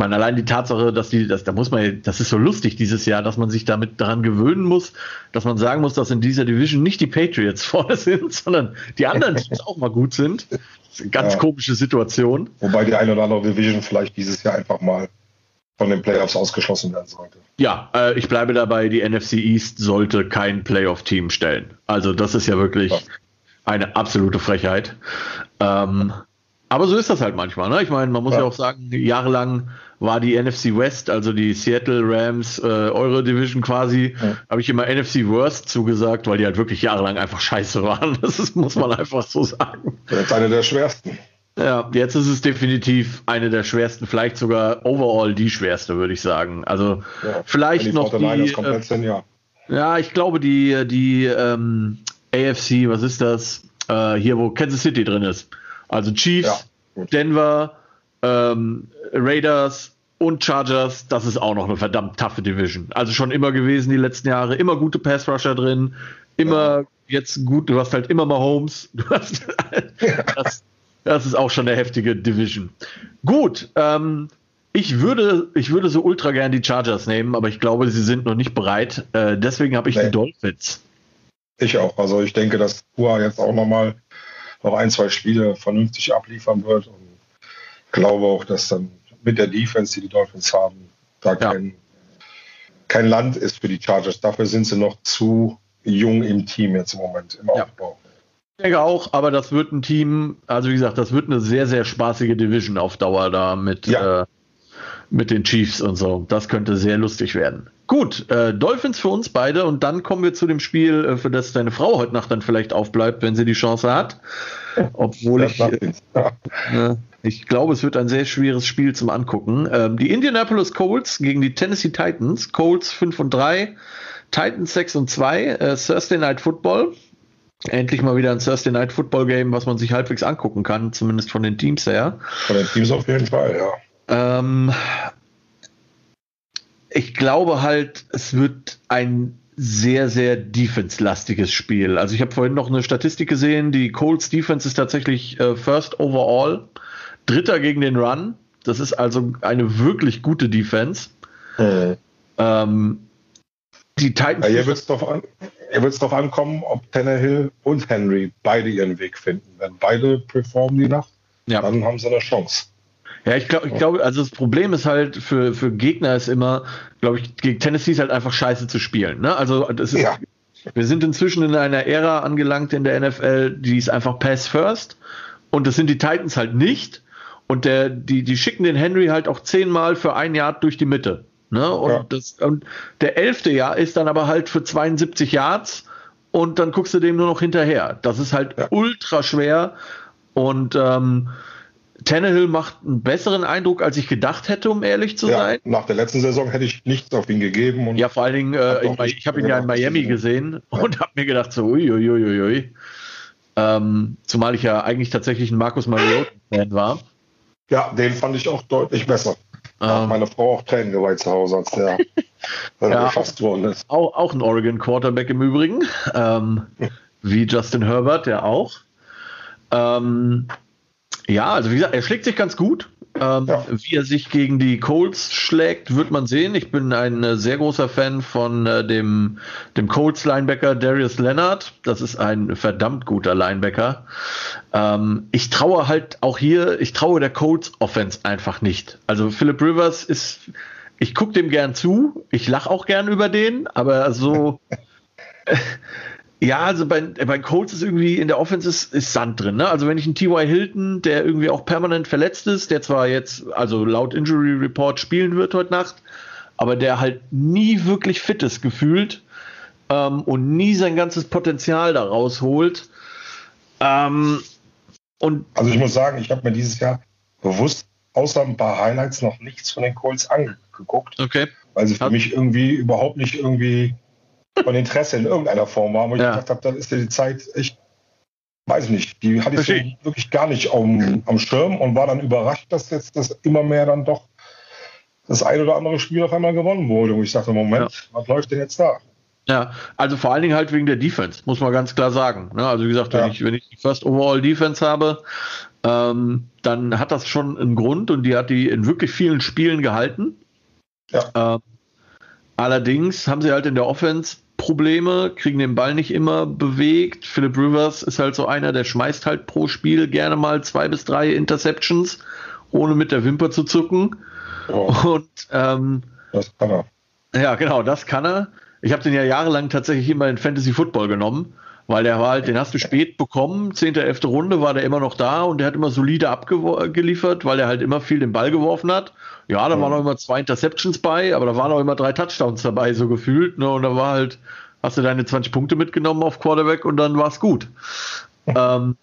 meine, allein die Tatsache, dass die, das, da muss man, das ist so lustig dieses Jahr, dass man sich damit daran gewöhnen muss, dass man sagen muss, dass in dieser Division nicht die Patriots <laughs> vorne sind, sondern die anderen Teams auch mal gut sind. ganz ja. komische Situation. Wobei die eine oder andere Division vielleicht dieses Jahr einfach mal von den Playoffs ausgeschlossen werden sollte. Ja, äh, ich bleibe dabei, die NFC East sollte kein Playoff-Team stellen. Also das ist ja wirklich ja. Eine absolute Frechheit. Ähm, aber so ist das halt manchmal. Ne? Ich meine, man muss ja. ja auch sagen, jahrelang war die NFC West, also die Seattle Rams, äh, eure Division quasi, ja. habe ich immer NFC Worst zugesagt, weil die halt wirklich jahrelang einfach scheiße waren. Das ist, muss man einfach so sagen. Jetzt eine der schwersten. Ja, jetzt ist es definitiv eine der schwersten, vielleicht sogar overall die schwerste, würde ich sagen. Also ja, vielleicht noch die. Äh, hin, ja. ja, ich glaube die die ähm, AFC, was ist das? Äh, hier, wo Kansas City drin ist. Also Chiefs, Denver, ähm, Raiders und Chargers, das ist auch noch eine verdammt taffe Division. Also schon immer gewesen die letzten Jahre, immer gute Pass-Rusher drin, immer ja. jetzt gut, du hast halt immer mal Holmes, <laughs> du hast, das, das, ist auch schon eine heftige Division. Gut, ähm, ich würde, ich würde so ultra gern die Chargers nehmen, aber ich glaube, sie sind noch nicht bereit. Äh, deswegen habe ich nee. die Dolphins. Ich auch. Also ich denke, dass Tua jetzt auch nochmal noch ein, zwei Spiele vernünftig abliefern wird und glaube auch, dass dann mit der Defense, die die Dolphins haben, da kein, ja. kein Land ist für die Chargers. Dafür sind sie noch zu jung im Team jetzt im Moment, im ja. Aufbau. Ich denke auch, aber das wird ein Team, also wie gesagt, das wird eine sehr, sehr spaßige Division auf Dauer da mit, ja. äh, mit den Chiefs und so. Das könnte sehr lustig werden. Gut, äh, Dolphins für uns beide und dann kommen wir zu dem Spiel, äh, für das deine Frau heute Nacht dann vielleicht aufbleibt, wenn sie die Chance hat. Obwohl ich. Äh, ich glaube, es wird ein sehr schweres Spiel zum Angucken. Ähm, die Indianapolis Colts gegen die Tennessee Titans. Colts 5 und 3, Titans 6 und 2, äh, Thursday Night Football. Endlich mal wieder ein Thursday Night Football Game, was man sich halbwegs angucken kann, zumindest von den Teams her. Von den Teams auf jeden Fall, ja. Ähm, ich glaube halt, es wird ein sehr, sehr defense-lastiges Spiel. Also ich habe vorhin noch eine Statistik gesehen, die Colts Defense ist tatsächlich äh, first overall, dritter gegen den Run. Das ist also eine wirklich gute Defense. Äh. Ähm, die Titans. Ja, hier wird es darauf an, ankommen, ob Tannehill und Henry beide ihren Weg finden. Wenn beide performen die Nacht, ja. dann haben sie eine Chance. Ja, ich glaube, ich glaube, also das Problem ist halt für, für Gegner ist immer, glaube ich, gegen Tennessee ist halt einfach scheiße zu spielen. Ne? Also das ist, ja. wir sind inzwischen in einer Ära angelangt in der NFL, die ist einfach Pass First und das sind die Titans halt nicht. Und der, die, die schicken den Henry halt auch zehnmal für ein Yard durch die Mitte. Ne? Und, ja. das, und der elfte Jahr ist dann aber halt für 72 Yards und dann guckst du dem nur noch hinterher. Das ist halt ja. ultra schwer und ähm, Tannehill macht einen besseren Eindruck, als ich gedacht hätte, um ehrlich zu ja, sein. Nach der letzten Saison hätte ich nichts auf ihn gegeben. ja, vor allen Dingen, äh, ich, ich habe ihn ja in Miami gesehen ja. und habe mir gedacht, so uiuiuiui. Ähm, zumal ich ja eigentlich tatsächlich ein Markus Mariota-Fan war. Ja, den fand ich auch deutlich besser. Ähm, meine Frau auch Tränen geweiht zu Hause, als der <laughs> ja, gefasst worden ist. Auch, auch ein Oregon Quarterback im Übrigen, ähm, <laughs> wie Justin Herbert, der auch. Ähm, ja, also wie gesagt, er schlägt sich ganz gut. Ähm, ja. Wie er sich gegen die Colts schlägt, wird man sehen. Ich bin ein äh, sehr großer Fan von äh, dem, dem Colts-Linebacker Darius Leonard. Das ist ein verdammt guter Linebacker. Ähm, ich traue halt auch hier, ich traue der Colts-Offense einfach nicht. Also Philip Rivers ist, ich gucke dem gern zu, ich lache auch gern über den, aber so. <laughs> <laughs> Ja, also bei, bei Colts ist irgendwie in der Offense ist, ist Sand drin. Ne? Also wenn ich einen T.Y. Hilton, der irgendwie auch permanent verletzt ist, der zwar jetzt, also laut Injury Report spielen wird heute Nacht, aber der halt nie wirklich fit ist gefühlt ähm, und nie sein ganzes Potenzial da rausholt. Ähm, und also ich muss sagen, ich habe mir dieses Jahr bewusst außer ein paar Highlights noch nichts von den Colts angeguckt. Okay. Weil sie für Hat mich irgendwie überhaupt nicht irgendwie von Interesse in irgendeiner Form war, wo ich ja. gedacht habe, dann ist ja die Zeit echt, weiß ich nicht, die hatte ich so wirklich gar nicht am, am Schirm und war dann überrascht, dass jetzt das immer mehr dann doch das ein oder andere Spiel auf einmal gewonnen wurde. Und ich dachte, Moment, ja. was läuft denn jetzt da? Ja, also vor allen Dingen halt wegen der Defense, muss man ganz klar sagen. Ne? Also wie gesagt, wenn, ja. ich, wenn ich die First Overall Defense habe, ähm, dann hat das schon einen Grund und die hat die in wirklich vielen Spielen gehalten. Ja. Ähm, allerdings haben sie halt in der Offense Probleme, kriegen den Ball nicht immer bewegt. Philip Rivers ist halt so einer, der schmeißt halt pro Spiel gerne mal zwei bis drei Interceptions, ohne mit der Wimper zu zucken. Oh. Und ähm, das kann er. Ja, genau, das kann er. Ich habe den ja jahrelang tatsächlich immer in Fantasy Football genommen, weil der war halt, den hast du spät bekommen, 10., 11. Runde war der immer noch da und der hat immer solide abgeliefert, weil er halt immer viel den Ball geworfen hat. Ja, da waren auch immer zwei Interceptions bei, aber da waren auch immer drei Touchdowns dabei, so gefühlt. Ne? Und da war halt, hast du deine 20 Punkte mitgenommen auf Quarterback und dann war es gut. <laughs> ähm,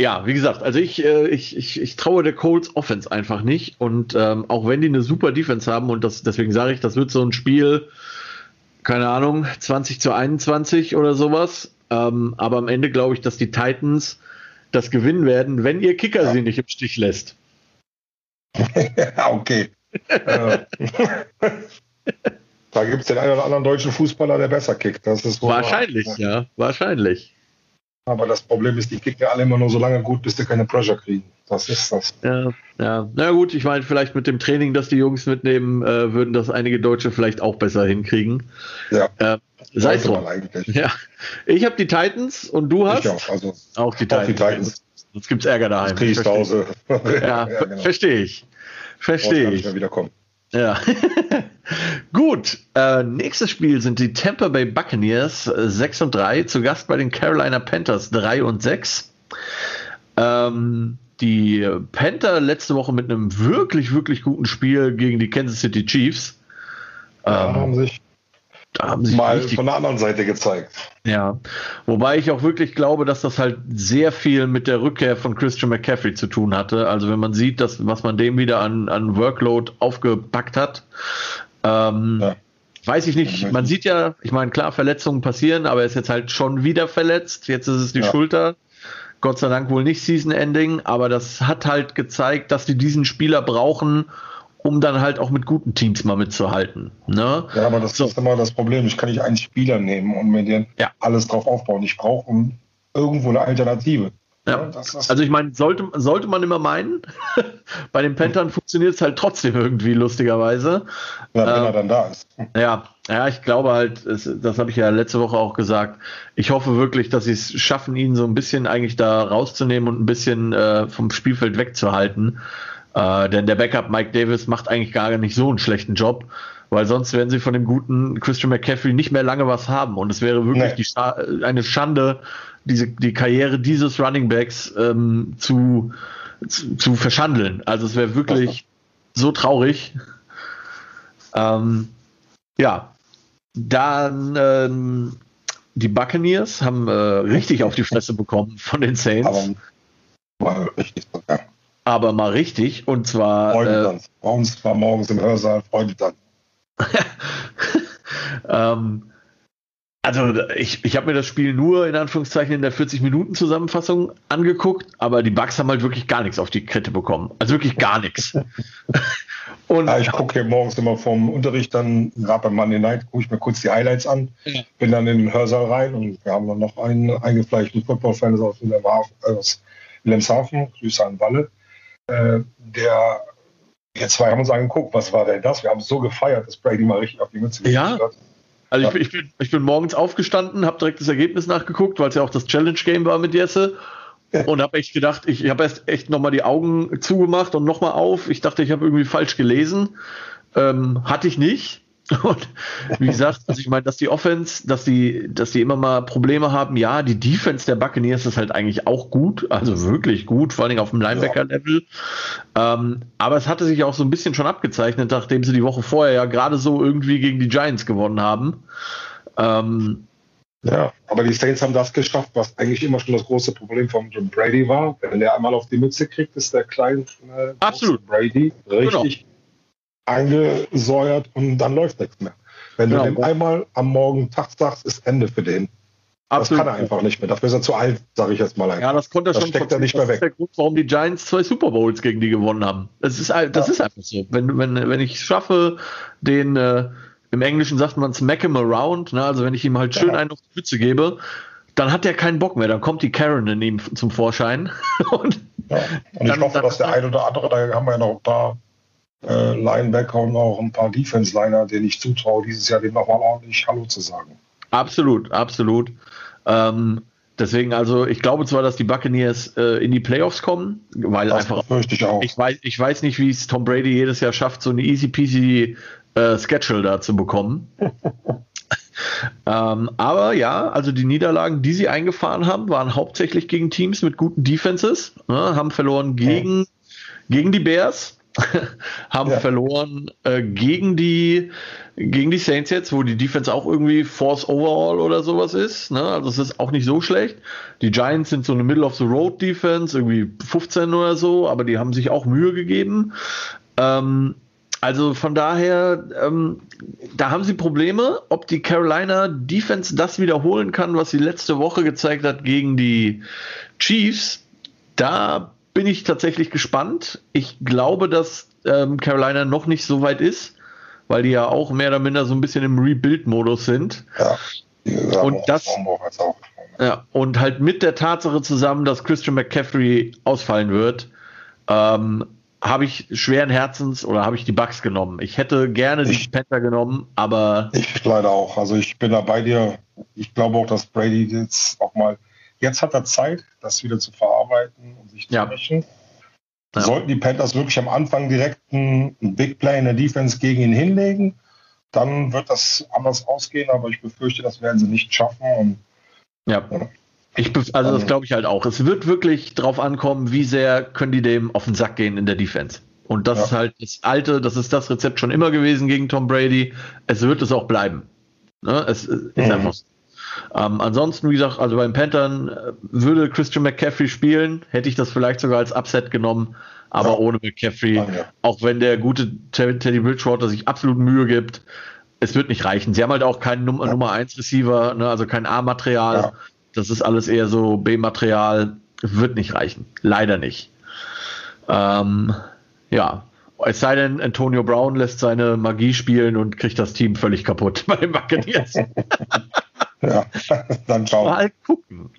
ja, wie gesagt, also ich, äh, ich, ich, ich traue der Colts Offense einfach nicht. Und ähm, auch wenn die eine super Defense haben, und das, deswegen sage ich, das wird so ein Spiel, keine Ahnung, 20 zu 21 oder sowas. Ähm, aber am Ende glaube ich, dass die Titans das gewinnen werden, wenn ihr Kicker ja. sie nicht im Stich lässt. <laughs> okay. Äh, <laughs> da gibt es den einen oder anderen deutschen Fußballer, der besser kickt. Das ist wahrscheinlich, wahr. ja, wahrscheinlich. Aber das Problem ist, die kicken alle immer nur so lange gut, bis sie keine Pressure kriegen. Das ist das. Ja, ja. Na gut, ich meine, vielleicht mit dem Training, das die Jungs mitnehmen, äh, würden das einige Deutsche vielleicht auch besser hinkriegen. Ja. Äh, sei es drum. Ja. Ich habe die Titans und du hast? Auch, also auch die Titans. Auch die Titans. Sonst gibt es Ärger daheim. Das kriege ich zu Hause. Ja, <laughs> ja genau. verstehe ich. Verstehe ich. Mehr wiederkommen. Ja. <laughs> Gut. Äh, nächstes Spiel sind die Tampa Bay Buccaneers 6 äh, und 3, zu Gast bei den Carolina Panthers 3 und 6. Ähm, die Panther letzte Woche mit einem wirklich, wirklich guten Spiel gegen die Kansas City Chiefs. Ja, ähm, haben sich haben sich mal von der anderen Seite gezeigt. Ja, wobei ich auch wirklich glaube, dass das halt sehr viel mit der Rückkehr von Christian McCaffrey zu tun hatte. Also wenn man sieht, dass was man dem wieder an, an Workload aufgepackt hat, ähm, ja. weiß ich nicht. Man sieht ja, ich meine, klar, Verletzungen passieren, aber er ist jetzt halt schon wieder verletzt. Jetzt ist es die ja. Schulter. Gott sei Dank wohl nicht Season Ending, aber das hat halt gezeigt, dass die diesen Spieler brauchen, um dann halt auch mit guten Teams mal mitzuhalten. Ne? Ja, aber das so. ist immer das Problem. Ich kann nicht einen Spieler nehmen und mir den ja. alles drauf aufbauen. Ich brauche irgendwo eine Alternative. Ja. Also ich meine, sollte, sollte man immer meinen, <laughs> bei den Panthern funktioniert es halt trotzdem irgendwie lustigerweise. Ja, wenn ähm, er dann da ist. Ja, ja, ich glaube halt, es, das habe ich ja letzte Woche auch gesagt. Ich hoffe wirklich, dass sie es schaffen, ihn so ein bisschen eigentlich da rauszunehmen und ein bisschen äh, vom Spielfeld wegzuhalten. Äh, denn der Backup Mike Davis macht eigentlich gar nicht so einen schlechten Job, weil sonst werden sie von dem guten Christian McCaffrey nicht mehr lange was haben. Und es wäre wirklich nee. Scha eine Schande, diese, die Karriere dieses Running Backs ähm, zu, zu, zu, verschandeln. Also es wäre wirklich so traurig. Ähm, ja, dann ähm, die Buccaneers haben äh, richtig auf die Fresse bekommen von den Saints. Aber mal richtig sogar. Aber mal richtig und zwar. Freude äh, Bei uns war morgens im Hörsaal Freude dann. <laughs> ähm, also ich, ich habe mir das Spiel nur in Anführungszeichen in der 40-Minuten-Zusammenfassung angeguckt, aber die Bugs haben halt wirklich gar nichts auf die Kette bekommen. Also wirklich gar nichts. <laughs> Und ja, ich gucke hier morgens immer vom Unterricht dann, gerade beim Monday Night, gucke ich mir kurz die Highlights an, ja. bin dann in den Hörsaal rein und wir haben dann noch einen eingefleischten Football-Fan aus, aus Wilhelmshaven, Grüße an Walle, äh, der wir zwei haben uns angeguckt, was war denn das? Wir haben so gefeiert, dass Brady mal richtig auf die Mütze ja. hat. Also ich, ich, bin, ich bin morgens aufgestanden, habe direkt das Ergebnis nachgeguckt, weil es ja auch das Challenge-Game war mit Jesse. Und habe echt gedacht, ich habe erst echt nochmal die Augen zugemacht und nochmal auf. Ich dachte, ich habe irgendwie falsch gelesen. Ähm, hatte ich nicht. <laughs> Und wie gesagt, also ich meine, dass die Offense, dass die, dass die immer mal Probleme haben, ja, die Defense der Buccaneers ist halt eigentlich auch gut, also wirklich gut, vor allem auf dem Linebacker-Level. Ähm, aber es hatte sich auch so ein bisschen schon abgezeichnet, nachdem sie die Woche vorher ja gerade so irgendwie gegen die Giants gewonnen haben. Ähm, ja, aber die Saints haben das geschafft, was eigentlich immer schon das große Problem von Jim Brady war. Wenn der einmal auf die Mütze kriegt, ist der kleine äh, Brady richtig genau eingesäuert und dann läuft nichts mehr. Wenn du ja, dem einmal am Morgen Tag sagst, ist Ende für den. Absolut. Das kann er einfach nicht mehr. Dafür ist er zu alt, sage ich jetzt mal. Einfach. Ja, das konnte er das schon. Steckt er nicht mehr weg. Das ist der Grund, warum die Giants zwei Super Bowls gegen die gewonnen haben. Das ist, das ja. ist einfach so. Wenn, wenn, wenn ich schaffe, den, äh, im Englischen sagt man smack him around, ne? also wenn ich ihm halt schön ja. einen auf die Mütze gebe, dann hat er keinen Bock mehr. Dann kommt die Karen in ihm zum Vorschein. <laughs> und, ja. und ich hoffe, dass der ein oder andere, da haben wir ja noch ein paar äh, Linebacker und auch ein paar Defense-Liner, denen ich zutraue, dieses Jahr dem nochmal ordentlich Hallo zu sagen. Absolut, absolut. Ähm, deswegen, also ich glaube zwar, dass die Buccaneers äh, in die Playoffs kommen, weil das einfach. Ich, auch. ich weiß, ich weiß nicht, wie es Tom Brady jedes Jahr schafft, so eine easy peasy äh, Schedule da zu bekommen. <laughs> ähm, aber ja, also die Niederlagen, die sie eingefahren haben, waren hauptsächlich gegen Teams mit guten Defenses. Ne, haben verloren gegen, ja. gegen die Bears, <laughs> haben ja. verloren äh, gegen die gegen die Saints jetzt, wo die Defense auch irgendwie Force Overall oder sowas ist. Ne? Also es ist auch nicht so schlecht. Die Giants sind so eine Middle of the Road Defense, irgendwie 15 oder so, aber die haben sich auch Mühe gegeben. Ähm, also von daher, ähm, da haben sie Probleme, ob die Carolina Defense das wiederholen kann, was sie letzte Woche gezeigt hat gegen die Chiefs. Da bin ich tatsächlich gespannt. Ich glaube, dass ähm, Carolina noch nicht so weit ist, weil die ja auch mehr oder minder so ein bisschen im Rebuild-Modus sind. Ja, und das, ja, und halt mit der Tatsache zusammen, dass Christian McCaffrey ausfallen wird, ähm, habe ich schweren Herzens oder habe ich die Bugs genommen. Ich hätte gerne ich, die Panther genommen, aber. Ich leider auch. Also ich bin da bei dir. Ich glaube auch, dass Brady jetzt auch mal Jetzt hat er Zeit, das wieder zu verarbeiten und sich zu ja. rächen. Ja. Sollten die Panthers wirklich am Anfang direkt einen Big Play in der Defense gegen ihn hinlegen, dann wird das anders ausgehen, aber ich befürchte, das werden sie nicht schaffen. Und, ja. ja. Ich, also das glaube ich halt auch. Es wird wirklich darauf ankommen, wie sehr können die dem auf den Sack gehen in der Defense. Und das ja. ist halt das alte, das ist das Rezept schon immer gewesen gegen Tom Brady. Es wird es auch bleiben. Ne? Es ist mhm. einfach so. Ähm, ansonsten, wie gesagt, also beim Panthern äh, würde Christian McCaffrey spielen, hätte ich das vielleicht sogar als Upset genommen, aber ja. ohne McCaffrey, ja, ja. auch wenn der gute Teddy Bridgewater sich absolut Mühe gibt, es wird nicht reichen. Sie haben halt auch keinen Num Nummer 1 Receiver, ne, also kein A-Material. Das ist alles eher so B-Material. Wird nicht reichen. Leider nicht. Ähm, ja. Es sei denn, Antonio Brown lässt seine Magie spielen und kriegt das Team völlig kaputt <laughs> bei den Buccaneers. <laughs> ja, <laughs> dann schauen. Mal gucken.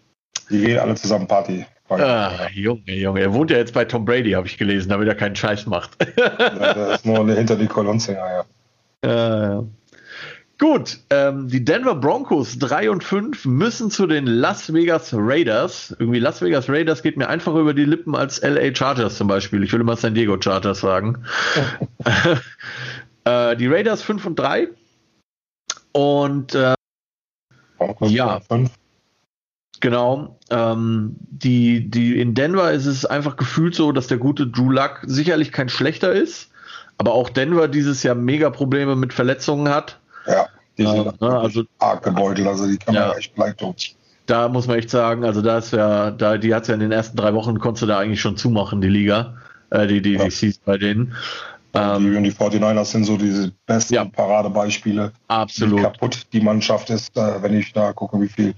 Die gehen alle zusammen Party. Ah, Junge, Junge, er wohnt ja jetzt bei Tom Brady, habe ich gelesen, damit er keinen Scheiß macht. ja, der ist nur hinter die Kolonne, <laughs> ja. ja. Gut, ähm, die Denver Broncos 3 und 5 müssen zu den Las Vegas Raiders. Irgendwie Las Vegas Raiders geht mir einfacher über die Lippen als LA Chargers zum Beispiel. Ich will immer San Diego Chargers sagen. <laughs> äh, die Raiders 5 und 3. Und äh, ja, 5. Genau. Ähm, die, die in Denver ist es einfach gefühlt so, dass der gute Drew Luck sicherlich kein schlechter ist, aber auch Denver dieses Jahr mega Probleme mit Verletzungen hat. Ja, die sind ja, ne, also, arg gebeutelt, also die kann man ja echt pleite. Da muss man echt sagen, also da ist ja, da, die hat es ja in den ersten drei Wochen, konntest du da eigentlich schon zumachen, die Liga, äh, die, die, ja. die Season bei denen. Ähm, die, und die 49ers sind so diese besten ja, Paradebeispiele. Absolut. Wie kaputt die Mannschaft ist, äh, wenn ich da gucke, wie viel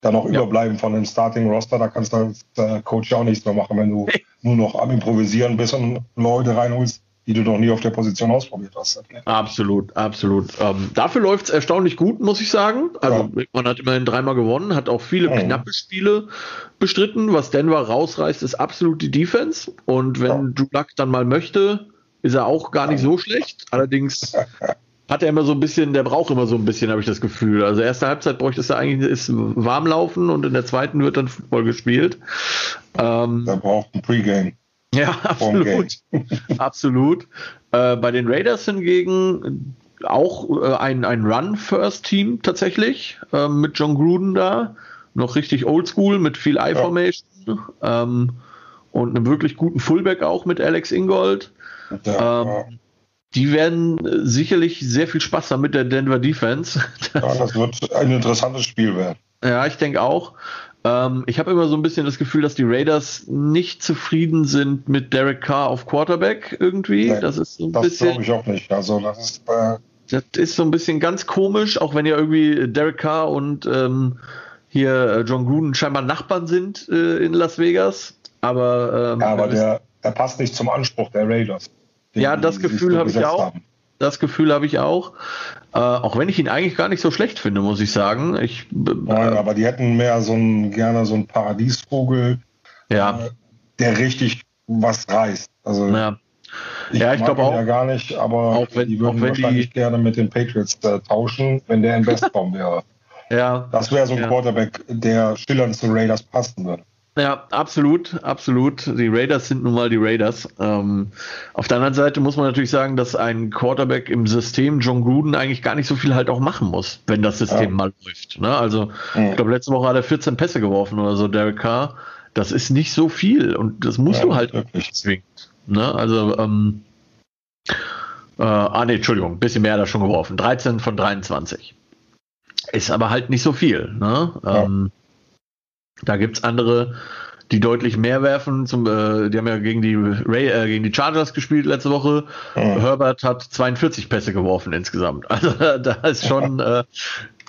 da noch ja. überbleiben von dem Starting Roster, da kannst du als äh, Coach auch nichts mehr machen, wenn du nur noch am Improvisieren bist und Leute reinholst, die du noch nie auf der Position ausprobiert hast. Absolut, absolut. Ähm, dafür läuft es erstaunlich gut, muss ich sagen. Also ja. man hat immerhin dreimal gewonnen, hat auch viele mhm. knappe Spiele bestritten. Was Denver rausreißt, ist absolut die Defense. Und wenn ja. Luck dann mal möchte, ist er auch gar nicht so schlecht. Allerdings hat er immer so ein bisschen, der braucht immer so ein bisschen, habe ich das Gefühl. Also erste Halbzeit bräuchte es da eigentlich ist warm laufen und in der zweiten wird dann Football gespielt. Ähm, der braucht ein Pre-Game. Ja, absolut. <laughs> absolut. Äh, bei den Raiders hingegen auch äh, ein, ein Run-First-Team tatsächlich, äh, mit John Gruden da. Noch richtig oldschool mit viel I-Formation. Ja. Ähm, und einem wirklich guten Fullback auch mit Alex Ingold. Ja, ähm, die werden sicherlich sehr viel Spaß haben mit der Denver Defense. Das, ja, das wird ein interessantes Spiel werden. Ja, ich denke auch. Ähm, ich habe immer so ein bisschen das Gefühl, dass die Raiders nicht zufrieden sind mit Derek Carr auf Quarterback irgendwie. Nee, das ist so ein das bisschen. Das glaube ich auch nicht. Also das ist. Äh, das ist so ein bisschen ganz komisch, auch wenn ja irgendwie Derek Carr und ähm, hier äh, John Gruden scheinbar Nachbarn sind äh, in Las Vegas. Aber, ähm, ja, aber der, der passt nicht zum Anspruch der Raiders. Ja, das Gefühl habe ich auch. Haben. Das Gefühl habe ich auch. Äh, auch wenn ich ihn eigentlich gar nicht so schlecht finde, muss ich sagen. Ich, Nein, aber die hätten mehr so ein, gerne so einen Paradiesvogel, ja. äh, der richtig was reißt. Also ja. Ich, ja, ich glaube auch. Ja gar nicht, aber auch wenn, die würden auch wenn wahrscheinlich die, gerne mit den Patriots äh, tauschen, wenn der in Westbaum <laughs> wäre. ja. Das wäre so ein ja. Quarterback, der schillernd zu Raiders passen würde. Ja, absolut, absolut. Die Raiders sind nun mal die Raiders. Ähm, auf der anderen Seite muss man natürlich sagen, dass ein Quarterback im System John Gruden eigentlich gar nicht so viel halt auch machen muss, wenn das System ja. mal läuft. Ne? Also, ja. ich glaube, letzte Woche hat er 14 Pässe geworfen oder so, Derek Carr. Das ist nicht so viel und das musst ja, du halt wirklich zwingend. Ne? Also, ähm, äh, ah, nee, Entschuldigung, ein bisschen mehr hat er schon geworfen. 13 von 23. Ist aber halt nicht so viel. Ne? Ähm, da gibt es andere, die deutlich mehr werfen. Zum, äh, die haben ja gegen die, Ray, äh, gegen die Chargers gespielt letzte Woche. Mhm. Herbert hat 42 Pässe geworfen insgesamt. <laughs> Also da ist schon, äh,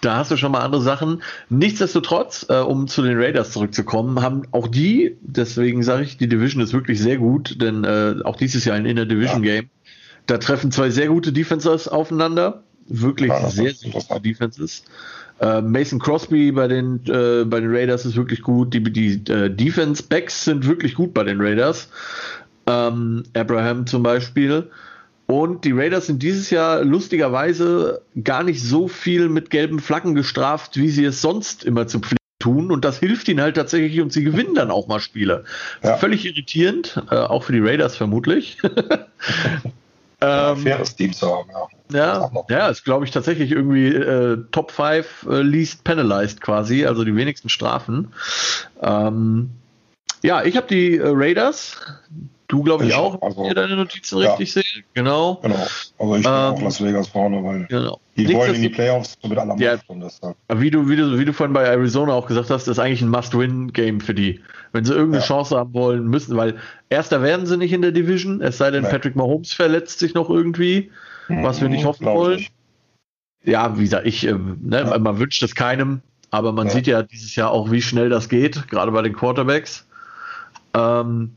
da hast du schon mal andere Sachen. Nichtsdestotrotz, äh, um zu den Raiders zurückzukommen, haben auch die, deswegen sage ich, die Division ist wirklich sehr gut, denn äh, auch dieses Jahr ein Inner Division ja. Game. Da treffen zwei sehr gute Defenses aufeinander. Wirklich ja, sehr, sehr gute Defenses. Äh, Mason Crosby bei den, äh, bei den Raiders ist wirklich gut. Die, die äh, Defense Backs sind wirklich gut bei den Raiders. Ähm, Abraham zum Beispiel. Und die Raiders sind dieses Jahr lustigerweise gar nicht so viel mit gelben Flaggen gestraft, wie sie es sonst immer zu pflichten tun. Und das hilft ihnen halt tatsächlich und sie gewinnen dann auch mal Spiele. Ja. Völlig irritierend, äh, auch für die Raiders vermutlich. <laughs> <laughs> ähm, faires Team zu haben, ja. Ja, ja, ist glaube ich tatsächlich irgendwie äh, Top 5 äh, least penalized quasi, also die wenigsten Strafen. Ähm, ja, ich habe die äh, Raiders. Du glaube ich, ich, auch, also, wenn deine Notizen ja. richtig sehe. Genau. Genau. Also ich ähm, auch Las Vegas vorne, weil genau. die Nichts wollen in die Playoffs mit aller ja, Wie du, wie, du, wie du vorhin bei Arizona auch gesagt hast, das ist eigentlich ein Must-Win-Game für die. Wenn sie irgendeine ja. Chance haben wollen, müssen, weil Erster werden sie nicht in der Division, es sei denn, nee. Patrick Mahomes verletzt sich noch irgendwie was wir nicht mhm, hoffen wollen. Ja, wie gesagt, ich, äh, ne, ja. man wünscht es keinem, aber man ja. sieht ja dieses Jahr auch, wie schnell das geht, gerade bei den Quarterbacks. Ähm,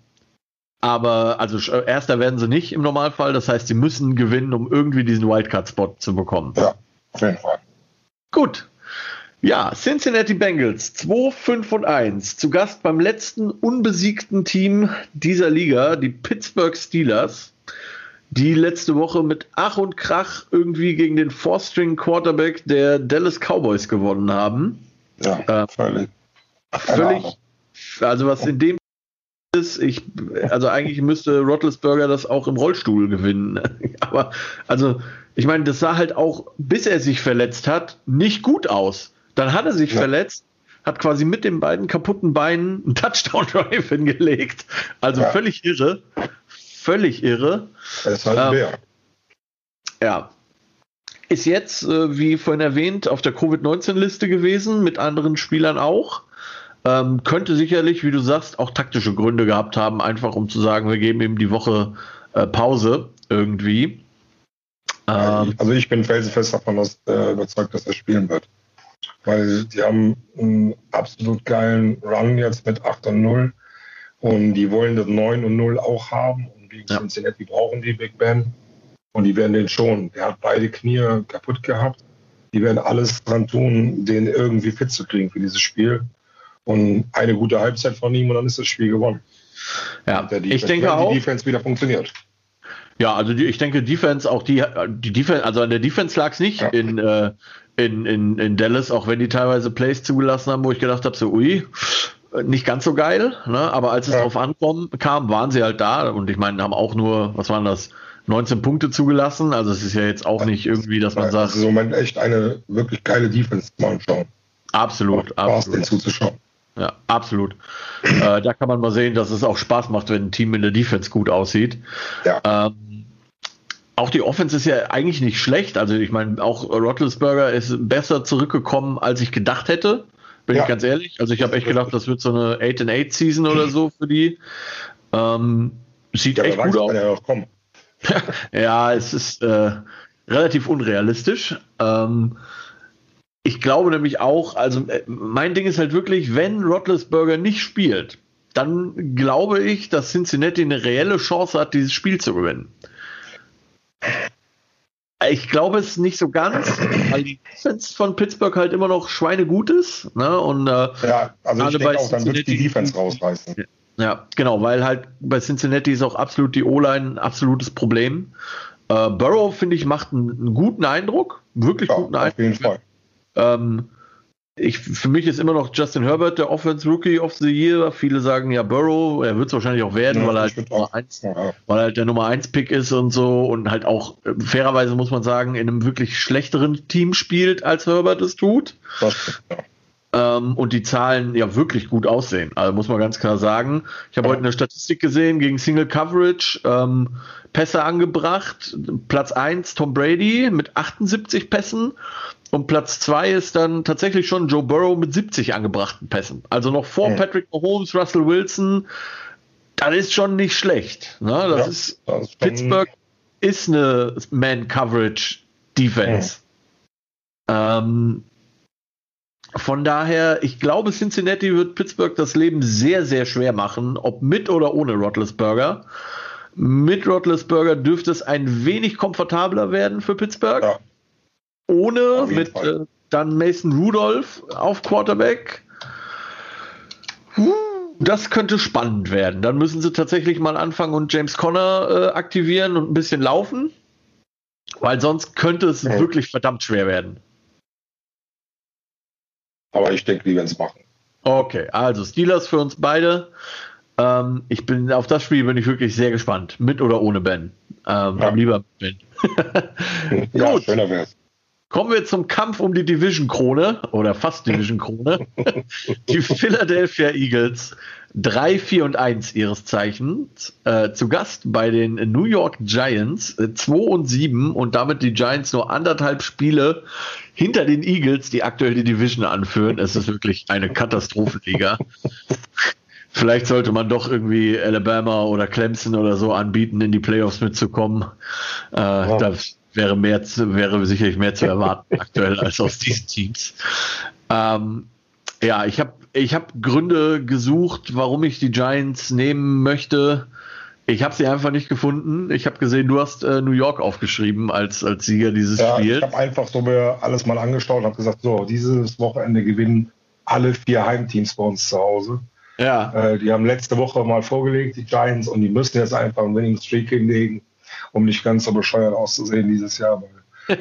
Aber also erster werden sie nicht im Normalfall. Das heißt, sie müssen gewinnen, um irgendwie diesen Wildcard-Spot zu bekommen. Ja, auf jeden Fall. Gut. Ja, Cincinnati Bengals 2, 5 und 1. Zu Gast beim letzten unbesiegten Team dieser Liga, die Pittsburgh Steelers, die letzte Woche mit Ach und Krach irgendwie gegen den Four-String-Quarterback der Dallas Cowboys gewonnen haben. Ja, äh, völlig. Völlig. Also was in dem ist, ich, also eigentlich müsste Rottlesberger das auch im Rollstuhl gewinnen. <laughs> Aber, also, ich meine, das sah halt auch, bis er sich verletzt hat, nicht gut aus. Dann hat er sich ja. verletzt, hat quasi mit den beiden kaputten Beinen einen Touchdown-Drive <laughs> hingelegt. Also ja. völlig irre. Völlig irre. Ist halt ähm, Ja. Ist jetzt, äh, wie vorhin erwähnt, auf der Covid-19-Liste gewesen, mit anderen Spielern auch. Ähm, könnte sicherlich, wie du sagst, auch taktische Gründe gehabt haben, einfach um zu sagen, wir geben ihm die Woche äh, Pause irgendwie. Ähm, also ich bin felsenfest davon dass, äh, überzeugt, dass er spielen wird. Weil die haben einen absolut geilen Run jetzt mit 8 und 0 und die wollen das 9 und 0 auch haben gegen ja. Cincinnati brauchen die Big Ben und die werden den schon. Der hat beide Knie kaputt gehabt. Die werden alles dran tun, den irgendwie fit zu kriegen für dieses Spiel und eine gute Halbzeit von ihm und dann ist das Spiel gewonnen. Ja, ich denke auch. Die Defense wieder funktioniert. Ja, also die, ich denke, Defense, auch die, die Defense, also an der Defense lag es nicht ja. in, äh, in, in, in Dallas, auch wenn die teilweise Plays zugelassen haben, wo ich gedacht habe, so, ui, nicht ganz so geil, ne? aber als es ja. drauf ankommen kam, waren sie halt da und ich meine, haben auch nur, was waren das, 19 Punkte zugelassen, also es ist ja jetzt auch nicht irgendwie, dass man sagt. Das ist im Moment echt eine wirklich geile Defense mal anschauen. Absolut, Spaß, absolut. den zuzuschauen. Ja, absolut. äh, da kann man mal sehen, dass es auch Spaß macht, wenn ein Team in der Defense gut aussieht. Ja. Ähm, auch die Offense ist ja eigentlich nicht schlecht. Also ich meine, auch Rottlesberger ist besser zurückgekommen, als ich gedacht hätte. Bin ja. ich ganz ehrlich. Also ich habe echt gedacht, das wird so eine 8 and 8 Season oder so für die. Ähm, sieht ja, echt gut aus. Ja, <laughs> ja, es ist äh, relativ unrealistisch. Ähm, ich glaube nämlich auch, also äh, mein Ding ist halt wirklich, wenn Rotlesberger nicht spielt, dann glaube ich, dass Cincinnati eine reelle Chance hat, dieses Spiel zu gewinnen. Ich glaube es nicht so ganz, weil die Defense von Pittsburgh halt immer noch schweinegut ist. Ne? Und, äh, ja, also ich denke auch, dann wird die Defense rausreißen. Ja, genau, weil halt bei Cincinnati ist auch absolut die O-Line ein absolutes Problem. Äh, Burrow, finde ich, macht einen, einen, guten Eindruck, wirklich ja, guten Eindruck. Auf jeden Fall. Ähm, ich, für mich ist immer noch Justin Herbert der Offense Rookie of the Year. Viele sagen ja Burrow, er wird es wahrscheinlich auch werden, ja, weil, er halt eins, ja. weil er halt der Nummer 1 Pick ist und so und halt auch äh, fairerweise muss man sagen, in einem wirklich schlechteren Team spielt, als Herbert es tut. Das, ja. ähm, und die Zahlen ja wirklich gut aussehen. Also muss man ganz klar sagen. Ich habe heute eine Statistik gesehen gegen Single Coverage. Ähm, Pässe angebracht. Platz 1 Tom Brady mit 78 Pässen und Platz zwei ist dann tatsächlich schon Joe Burrow mit 70 angebrachten Pässen. Also noch vor mhm. Patrick Mahomes, Russell Wilson. Das ist schon nicht schlecht. Ne? Das, ja, ist, das ist Pittsburgh ist eine Man-Coverage-Defense. Mhm. Ähm, von daher, ich glaube, Cincinnati wird Pittsburgh das Leben sehr, sehr schwer machen, ob mit oder ohne Rotlesburger. Mit Rotlesburger dürfte es ein wenig komfortabler werden für Pittsburgh. Ja ohne mit äh, dann Mason Rudolph auf Quarterback. Das könnte spannend werden. Dann müssen sie tatsächlich mal anfangen und James Conner äh, aktivieren und ein bisschen laufen, weil sonst könnte es ja. wirklich verdammt schwer werden. Aber ich denke, die werden es machen. Okay, also Steelers für uns beide. Ähm, ich bin auf das Spiel bin ich wirklich sehr gespannt, mit oder ohne Ben. Ähm, ja. Lieber Ben. <laughs> ja, Gut. schöner wär's. Kommen wir zum Kampf um die Division-Krone oder fast Division-Krone. <laughs> die Philadelphia Eagles 3, 4 und 1 ihres Zeichens. Äh, zu Gast bei den New York Giants äh, 2 und 7 und damit die Giants nur anderthalb Spiele hinter den Eagles, die aktuell die Division anführen. Es ist wirklich eine Katastrophenliga. Vielleicht sollte man doch irgendwie Alabama oder Clemson oder so anbieten, in die Playoffs mitzukommen. Äh, wow. das, wäre mehr zu, wäre sicherlich mehr zu erwarten <laughs> aktuell als aus diesen Teams. Ähm, ja, ich habe ich hab Gründe gesucht, warum ich die Giants nehmen möchte. Ich habe sie einfach nicht gefunden. Ich habe gesehen, du hast äh, New York aufgeschrieben als, als Sieger dieses ja, Spiels. Ich habe einfach so mir alles mal angeschaut und habe gesagt, so, dieses Wochenende gewinnen alle vier Heimteams bei uns zu Hause. Ja. Äh, die haben letzte Woche mal vorgelegt, die Giants, und die müssen jetzt einfach einen Winning Streak hinlegen, um nicht ganz so bescheuert auszusehen dieses Jahr. <laughs>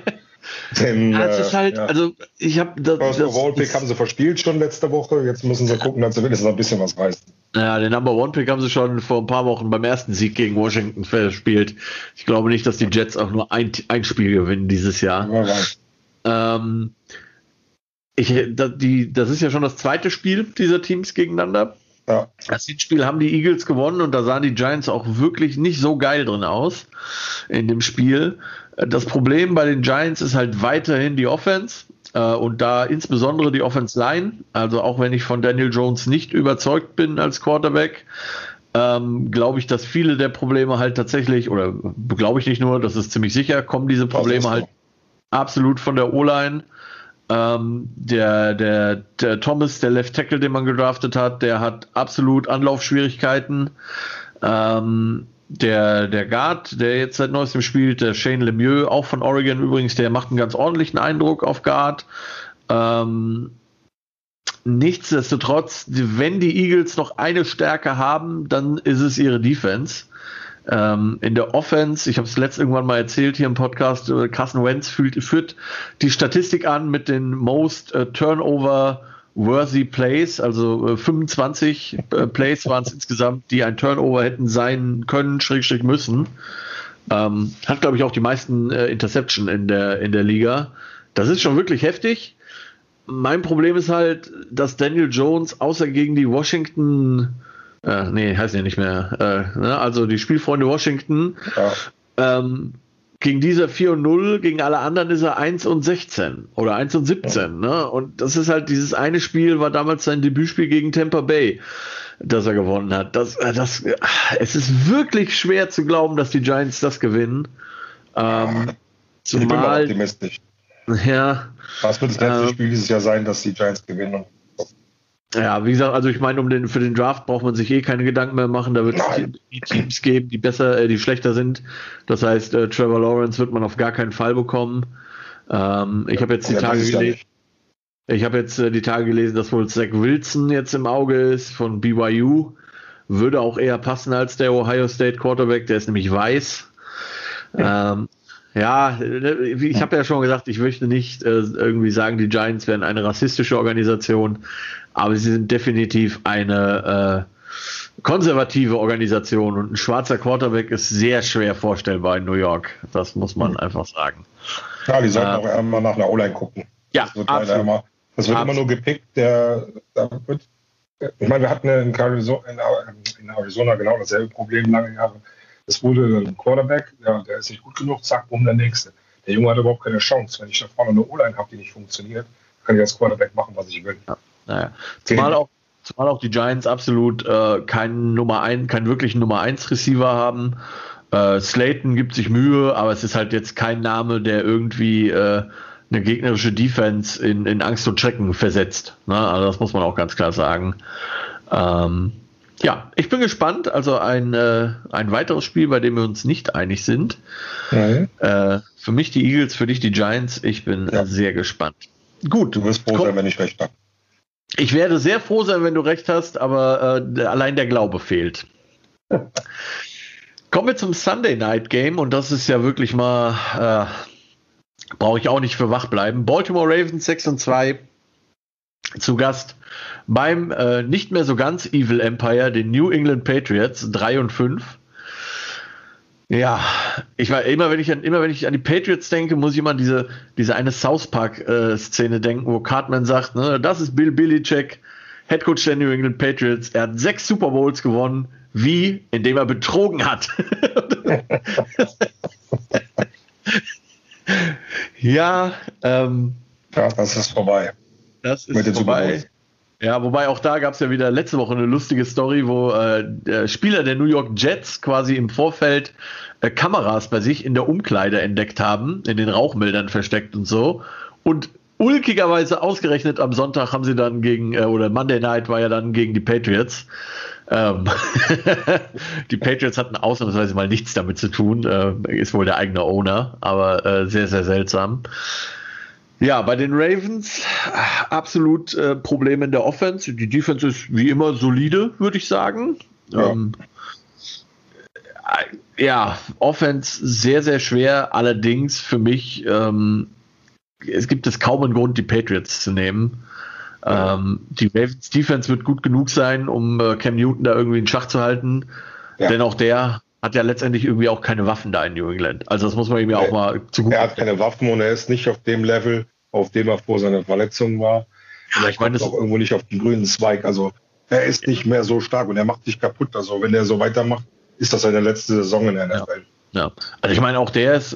Denn, ja, es ist äh, halt, ja. also ich habe das. das Pick haben sie verspielt schon letzte Woche. Jetzt müssen sie gucken, dass sie wenigstens ein bisschen was reißen. Ja, den Number One Pick haben sie schon vor ein paar Wochen beim ersten Sieg gegen Washington verspielt. Ich glaube nicht, dass die Jets auch nur ein, ein Spiel gewinnen dieses Jahr. Ja, ähm, ich, da, die, das ist ja schon das zweite Spiel dieser Teams gegeneinander. Ja. Das Hinspiel haben die Eagles gewonnen und da sahen die Giants auch wirklich nicht so geil drin aus in dem Spiel. Das Problem bei den Giants ist halt weiterhin die Offense äh, und da insbesondere die Offense Line. Also auch wenn ich von Daniel Jones nicht überzeugt bin als Quarterback, ähm, glaube ich, dass viele der Probleme halt tatsächlich, oder glaube ich nicht nur, das ist ziemlich sicher, kommen diese Probleme halt absolut von der O-Line. Ähm, der, der, der Thomas, der Left Tackle, den man gedraftet hat, der hat absolut Anlaufschwierigkeiten. Ähm, der, der Guard, der jetzt seit neuestem spielt, der Shane Lemieux, auch von Oregon übrigens, der macht einen ganz ordentlichen Eindruck auf Guard. Ähm, nichtsdestotrotz, wenn die Eagles noch eine Stärke haben, dann ist es ihre Defense. Ähm, in der Offense, ich habe es letzt irgendwann mal erzählt hier im Podcast, äh, Carson Wentz führt, führt die Statistik an mit den Most äh, Turnover worthy Plays, also äh, 25 äh, Plays waren es insgesamt, die ein Turnover hätten sein können, Schrägstrich müssen. Ähm, hat, glaube ich, auch die meisten äh, Interception in der, in der Liga. Das ist schon wirklich heftig. Mein Problem ist halt, dass Daniel Jones außer gegen die Washington äh, nee, heißt ja nicht mehr. Äh, ne? Also die Spielfreunde Washington. Ja. Ähm, gegen dieser 4 und 0, gegen alle anderen ist er 1 und 16 oder 1 und 17. Ja. Ne? Und das ist halt dieses eine Spiel, war damals sein Debütspiel gegen Tampa Bay, das er gewonnen hat. Das, äh, das, es ist wirklich schwer zu glauben, dass die Giants das gewinnen. Ähm, zumal, ich bin mal optimistisch. Ja. Was wird das letzte äh, Spiel dieses Jahr sein, dass die Giants gewinnen? Ja, wie gesagt, also ich meine, um den für den Draft braucht man sich eh keine Gedanken mehr machen. Da wird es die Teams geben, die besser, äh, die schlechter sind. Das heißt, äh, Trevor Lawrence wird man auf gar keinen Fall bekommen. Ähm, ich habe jetzt die Tage gelesen. Ich habe jetzt äh, die Tage gelesen, dass wohl Zach Wilson jetzt im Auge ist von BYU. Würde auch eher passen als der Ohio State Quarterback, der ist nämlich weiß. Ja. Ähm, ja, ich habe ja schon gesagt, ich möchte nicht äh, irgendwie sagen, die Giants wären eine rassistische Organisation, aber sie sind definitiv eine äh, konservative Organisation und ein schwarzer Quarterback ist sehr schwer vorstellbar in New York. Das muss man mhm. einfach sagen. Ja, die sollten äh, auch immer nach einer O-Line gucken. Ja, das wird, immer, das wird immer nur gepickt. Der, der wird, ich meine, wir hatten in Arizona, in Arizona genau dasselbe Problem lange Jahre es wurde ein Quarterback, ja, der ist nicht gut genug, zack, um der nächste. Der Junge hat überhaupt keine Chance. Wenn ich da vorne eine O-Line habe, die nicht funktioniert, kann ich als Quarterback machen, was ich will. Ja, naja. Zumal auch, zumal auch die Giants absolut äh, keinen Nummer ein, keinen wirklichen Nummer 1 Receiver haben. Äh, Slayton gibt sich Mühe, aber es ist halt jetzt kein Name, der irgendwie äh, eine gegnerische Defense in, in Angst und Schrecken versetzt. Ne? Also das muss man auch ganz klar sagen. Ähm, ja, ich bin gespannt. Also ein, äh, ein weiteres Spiel, bei dem wir uns nicht einig sind. Äh, für mich die Eagles, für dich die Giants. Ich bin ja. sehr gespannt. Gut. Du wirst froh sein, wenn ich recht habe. Ich werde sehr froh sein, wenn du recht hast, aber äh, allein der Glaube fehlt. <laughs> Kommen wir zum Sunday Night Game und das ist ja wirklich mal, äh, brauche ich auch nicht für wach bleiben. Baltimore Ravens 6 und 2 zu Gast beim äh, nicht mehr so ganz Evil Empire, den New England Patriots 3 und 5. Ja, ich war immer, wenn ich an, immer wenn ich an die Patriots denke, muss ich immer an diese, diese eine South Park äh, Szene denken, wo Cartman sagt, ne, das ist Bill Belichick, Head Coach der New England Patriots. Er hat sechs Super Bowls gewonnen. Wie? Indem er betrogen hat. <laughs> ja, ähm, ja, das ist vorbei. Das ist vorbei. Ja, wobei auch da gab es ja wieder letzte Woche eine lustige Story, wo äh, der Spieler der New York Jets quasi im Vorfeld äh, Kameras bei sich in der Umkleide entdeckt haben, in den Rauchmildern versteckt und so. Und ulkigerweise ausgerechnet am Sonntag haben sie dann gegen, äh, oder Monday Night war ja dann gegen die Patriots. Ähm, <laughs> die Patriots hatten ausnahmsweise mal nichts damit zu tun, äh, ist wohl der eigene Owner, aber äh, sehr, sehr seltsam. Ja, bei den Ravens absolut äh, Probleme in der Offense. Die Defense ist wie immer solide, würde ich sagen. Ja. Ähm, ja, Offense sehr, sehr schwer. Allerdings für mich, ähm, es gibt es kaum einen Grund, die Patriots zu nehmen. Ähm, die Ravens Defense wird gut genug sein, um äh, Cam Newton da irgendwie in Schach zu halten. Ja. Denn auch der hat ja letztendlich irgendwie auch keine Waffen da in New England. Also das muss man ihm ja auch mal zu Er hat keine Waffen und er ist nicht auf dem Level, auf dem er vor seiner Verletzung war. Ja, ich meine, auch irgendwo nicht auf den grünen Zweig. Also er ist nicht mehr so stark und er macht sich kaputt. Also wenn er so weitermacht, ist das seine letzte Saison in der NFL. Ja, ja. also ich meine, auch der ist,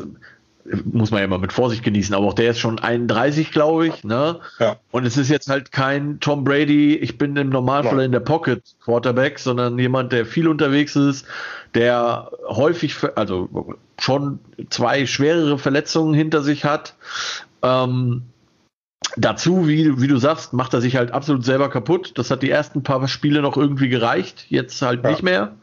muss man ja immer mit Vorsicht genießen, aber auch der ist schon 31, glaube ich. Ne? Ja. Und es ist jetzt halt kein Tom Brady, ich bin im Normalfall ja. in der Pocket Quarterback, sondern jemand, der viel unterwegs ist, der häufig, also schon zwei schwerere Verletzungen hinter sich hat. Ähm, dazu, wie, wie du sagst, macht er sich halt absolut selber kaputt. Das hat die ersten paar Spiele noch irgendwie gereicht, jetzt halt ja. nicht mehr.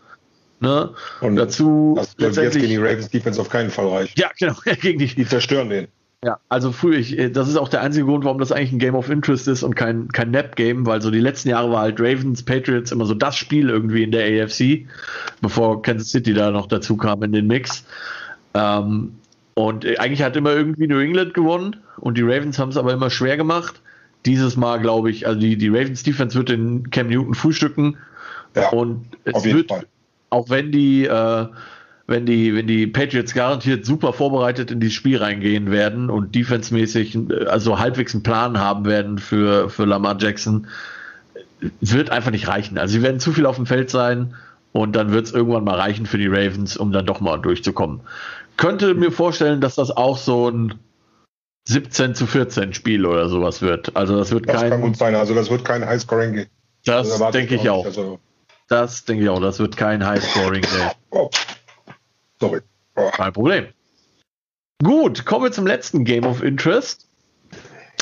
Ne? Und dazu das wird jetzt gegen die Ravens Defense auf keinen Fall reichen. Ja, genau. <laughs> gegen die, die zerstören den. Ja, also früher, ich, das ist auch der einzige Grund, warum das eigentlich ein Game of Interest ist und kein, kein Nap-Game, weil so die letzten Jahre war halt Ravens, Patriots immer so das Spiel irgendwie in der AFC, bevor Kansas City da noch dazu kam in den Mix. Ähm, und eigentlich hat immer irgendwie New England gewonnen und die Ravens haben es aber immer schwer gemacht. Dieses Mal glaube ich, also die, die Ravens Defense wird den Cam Newton frühstücken. Ja, und es wird, Fall auch wenn die, äh, wenn die, wenn die Patriots garantiert super vorbereitet in dieses Spiel reingehen werden und defensemäßig also halbwegs einen Plan haben werden für, für Lamar Jackson, wird einfach nicht reichen. Also sie werden zu viel auf dem Feld sein und dann wird es irgendwann mal reichen für die Ravens, um dann doch mal durchzukommen. Könnte mir vorstellen, dass das auch so ein 17 zu 14 Spiel oder sowas wird. Also das wird das kein. kann gut sein. Also das wird kein Highscoring gehen. Das also denke ich auch. Also das denke ich auch. Das wird kein High-Scoring-Game. <laughs> Oh. Sorry. Oh. Kein Problem. Gut, kommen wir zum letzten Game of Interest.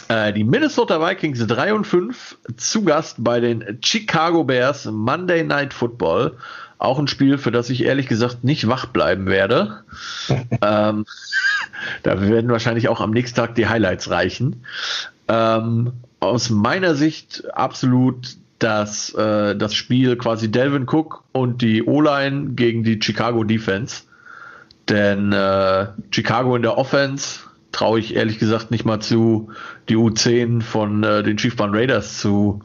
Äh, die Minnesota Vikings 3 und 5 zu Gast bei den Chicago Bears Monday Night Football. Auch ein Spiel, für das ich ehrlich gesagt nicht wach bleiben werde. <laughs> ähm, da werden wahrscheinlich auch am nächsten Tag die Highlights reichen. Ähm, aus meiner Sicht absolut das, äh, das Spiel quasi Delvin Cook und die O-Line gegen die Chicago Defense. Denn äh, Chicago in der Offense traue ich ehrlich gesagt nicht mal zu, die U10 von äh, den Chiefbahn Raiders zu,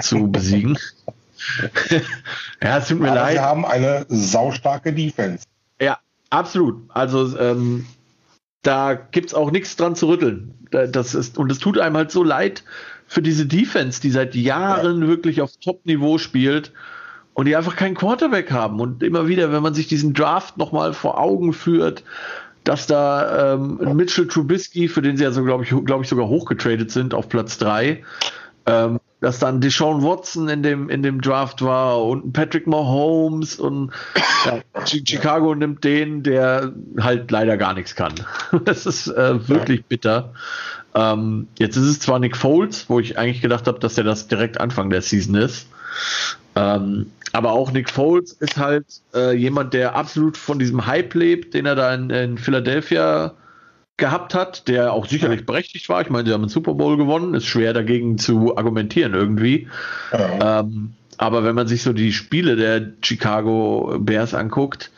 zu <laughs> besiegen. <laughs> ja, es tut mir Aber leid. Sie haben eine saustarke Defense. Ja, absolut. Also ähm, da gibt es auch nichts dran zu rütteln. Das ist, und es tut einem halt so leid, für diese Defense, die seit Jahren ja. wirklich auf Top-Niveau spielt und die einfach keinen Quarterback haben. Und immer wieder, wenn man sich diesen Draft nochmal vor Augen führt, dass da ähm, Mitchell Trubisky, für den sie ja so, glaube ich, glaube ich, sogar hochgetradet sind auf Platz 3, ähm, dass dann Deshaun Watson in dem, in dem Draft war und Patrick Mahomes und ja, Chicago nimmt den, der halt leider gar nichts kann. <laughs> Das ist äh, wirklich bitter. Ähm, jetzt ist es zwar Nick Foles, wo ich eigentlich gedacht habe, dass er das direkt Anfang der Season ist. Ähm, aber auch Nick Foles ist halt äh, jemand, der absolut von diesem Hype lebt, den er da in, in Philadelphia gehabt hat, der auch sicherlich berechtigt war. Ich meine, sie haben einen Super Bowl gewonnen, ist schwer dagegen zu argumentieren irgendwie. Ja. Ähm, aber wenn man sich so die Spiele der Chicago Bears anguckt,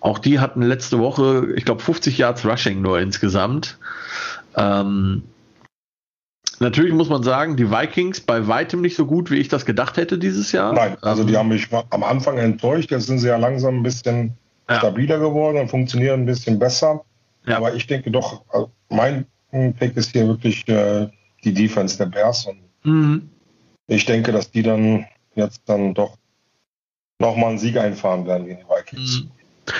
auch die hatten letzte Woche, ich glaube, 50 Yards Rushing nur insgesamt. Ähm, Natürlich muss man sagen, die Vikings bei weitem nicht so gut, wie ich das gedacht hätte dieses Jahr. Nein, also die ähm, haben mich am Anfang enttäuscht. Jetzt sind sie ja langsam ein bisschen ja. stabiler geworden und funktionieren ein bisschen besser. Ja. Aber ich denke doch, also mein Pick ist hier wirklich äh, die Defense der Bears. Und mhm. ich denke, dass die dann jetzt dann doch nochmal einen Sieg einfahren werden gegen die Vikings. Mhm.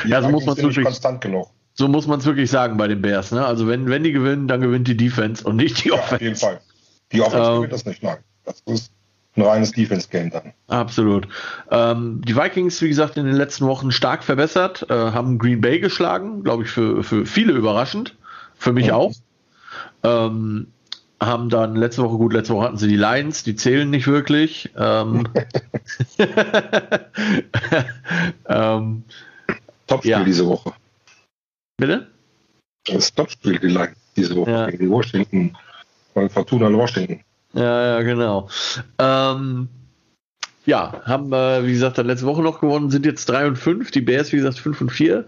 Die ja, so Vikings muss man wirklich konstant genug. So muss man es wirklich sagen bei den Bears. Ne? Also wenn, wenn die gewinnen, dann gewinnt die Defense und nicht die Offense. Ja, auf jeden Fall. Die Offense ähm, das nicht, nein. Das ist ein reines Defense-Game dann. Absolut. Ähm, die Vikings, wie gesagt, in den letzten Wochen stark verbessert, äh, haben Green Bay geschlagen, glaube ich, für, für viele überraschend. Für mich mhm. auch. Ähm, haben dann letzte Woche, gut, letzte Woche hatten sie die Lions, die zählen nicht wirklich. Ähm, <laughs> ähm, Topspiel ja. diese Woche. Bitte? Das Topspiel die Lions diese Woche ja. gegen die Washington, Fortuna in Washington. Ja, ja, genau. Ähm, ja, haben, äh, wie gesagt, dann letzte Woche noch gewonnen, sind jetzt 3 und 5, die Bears, wie gesagt, 5 und 4.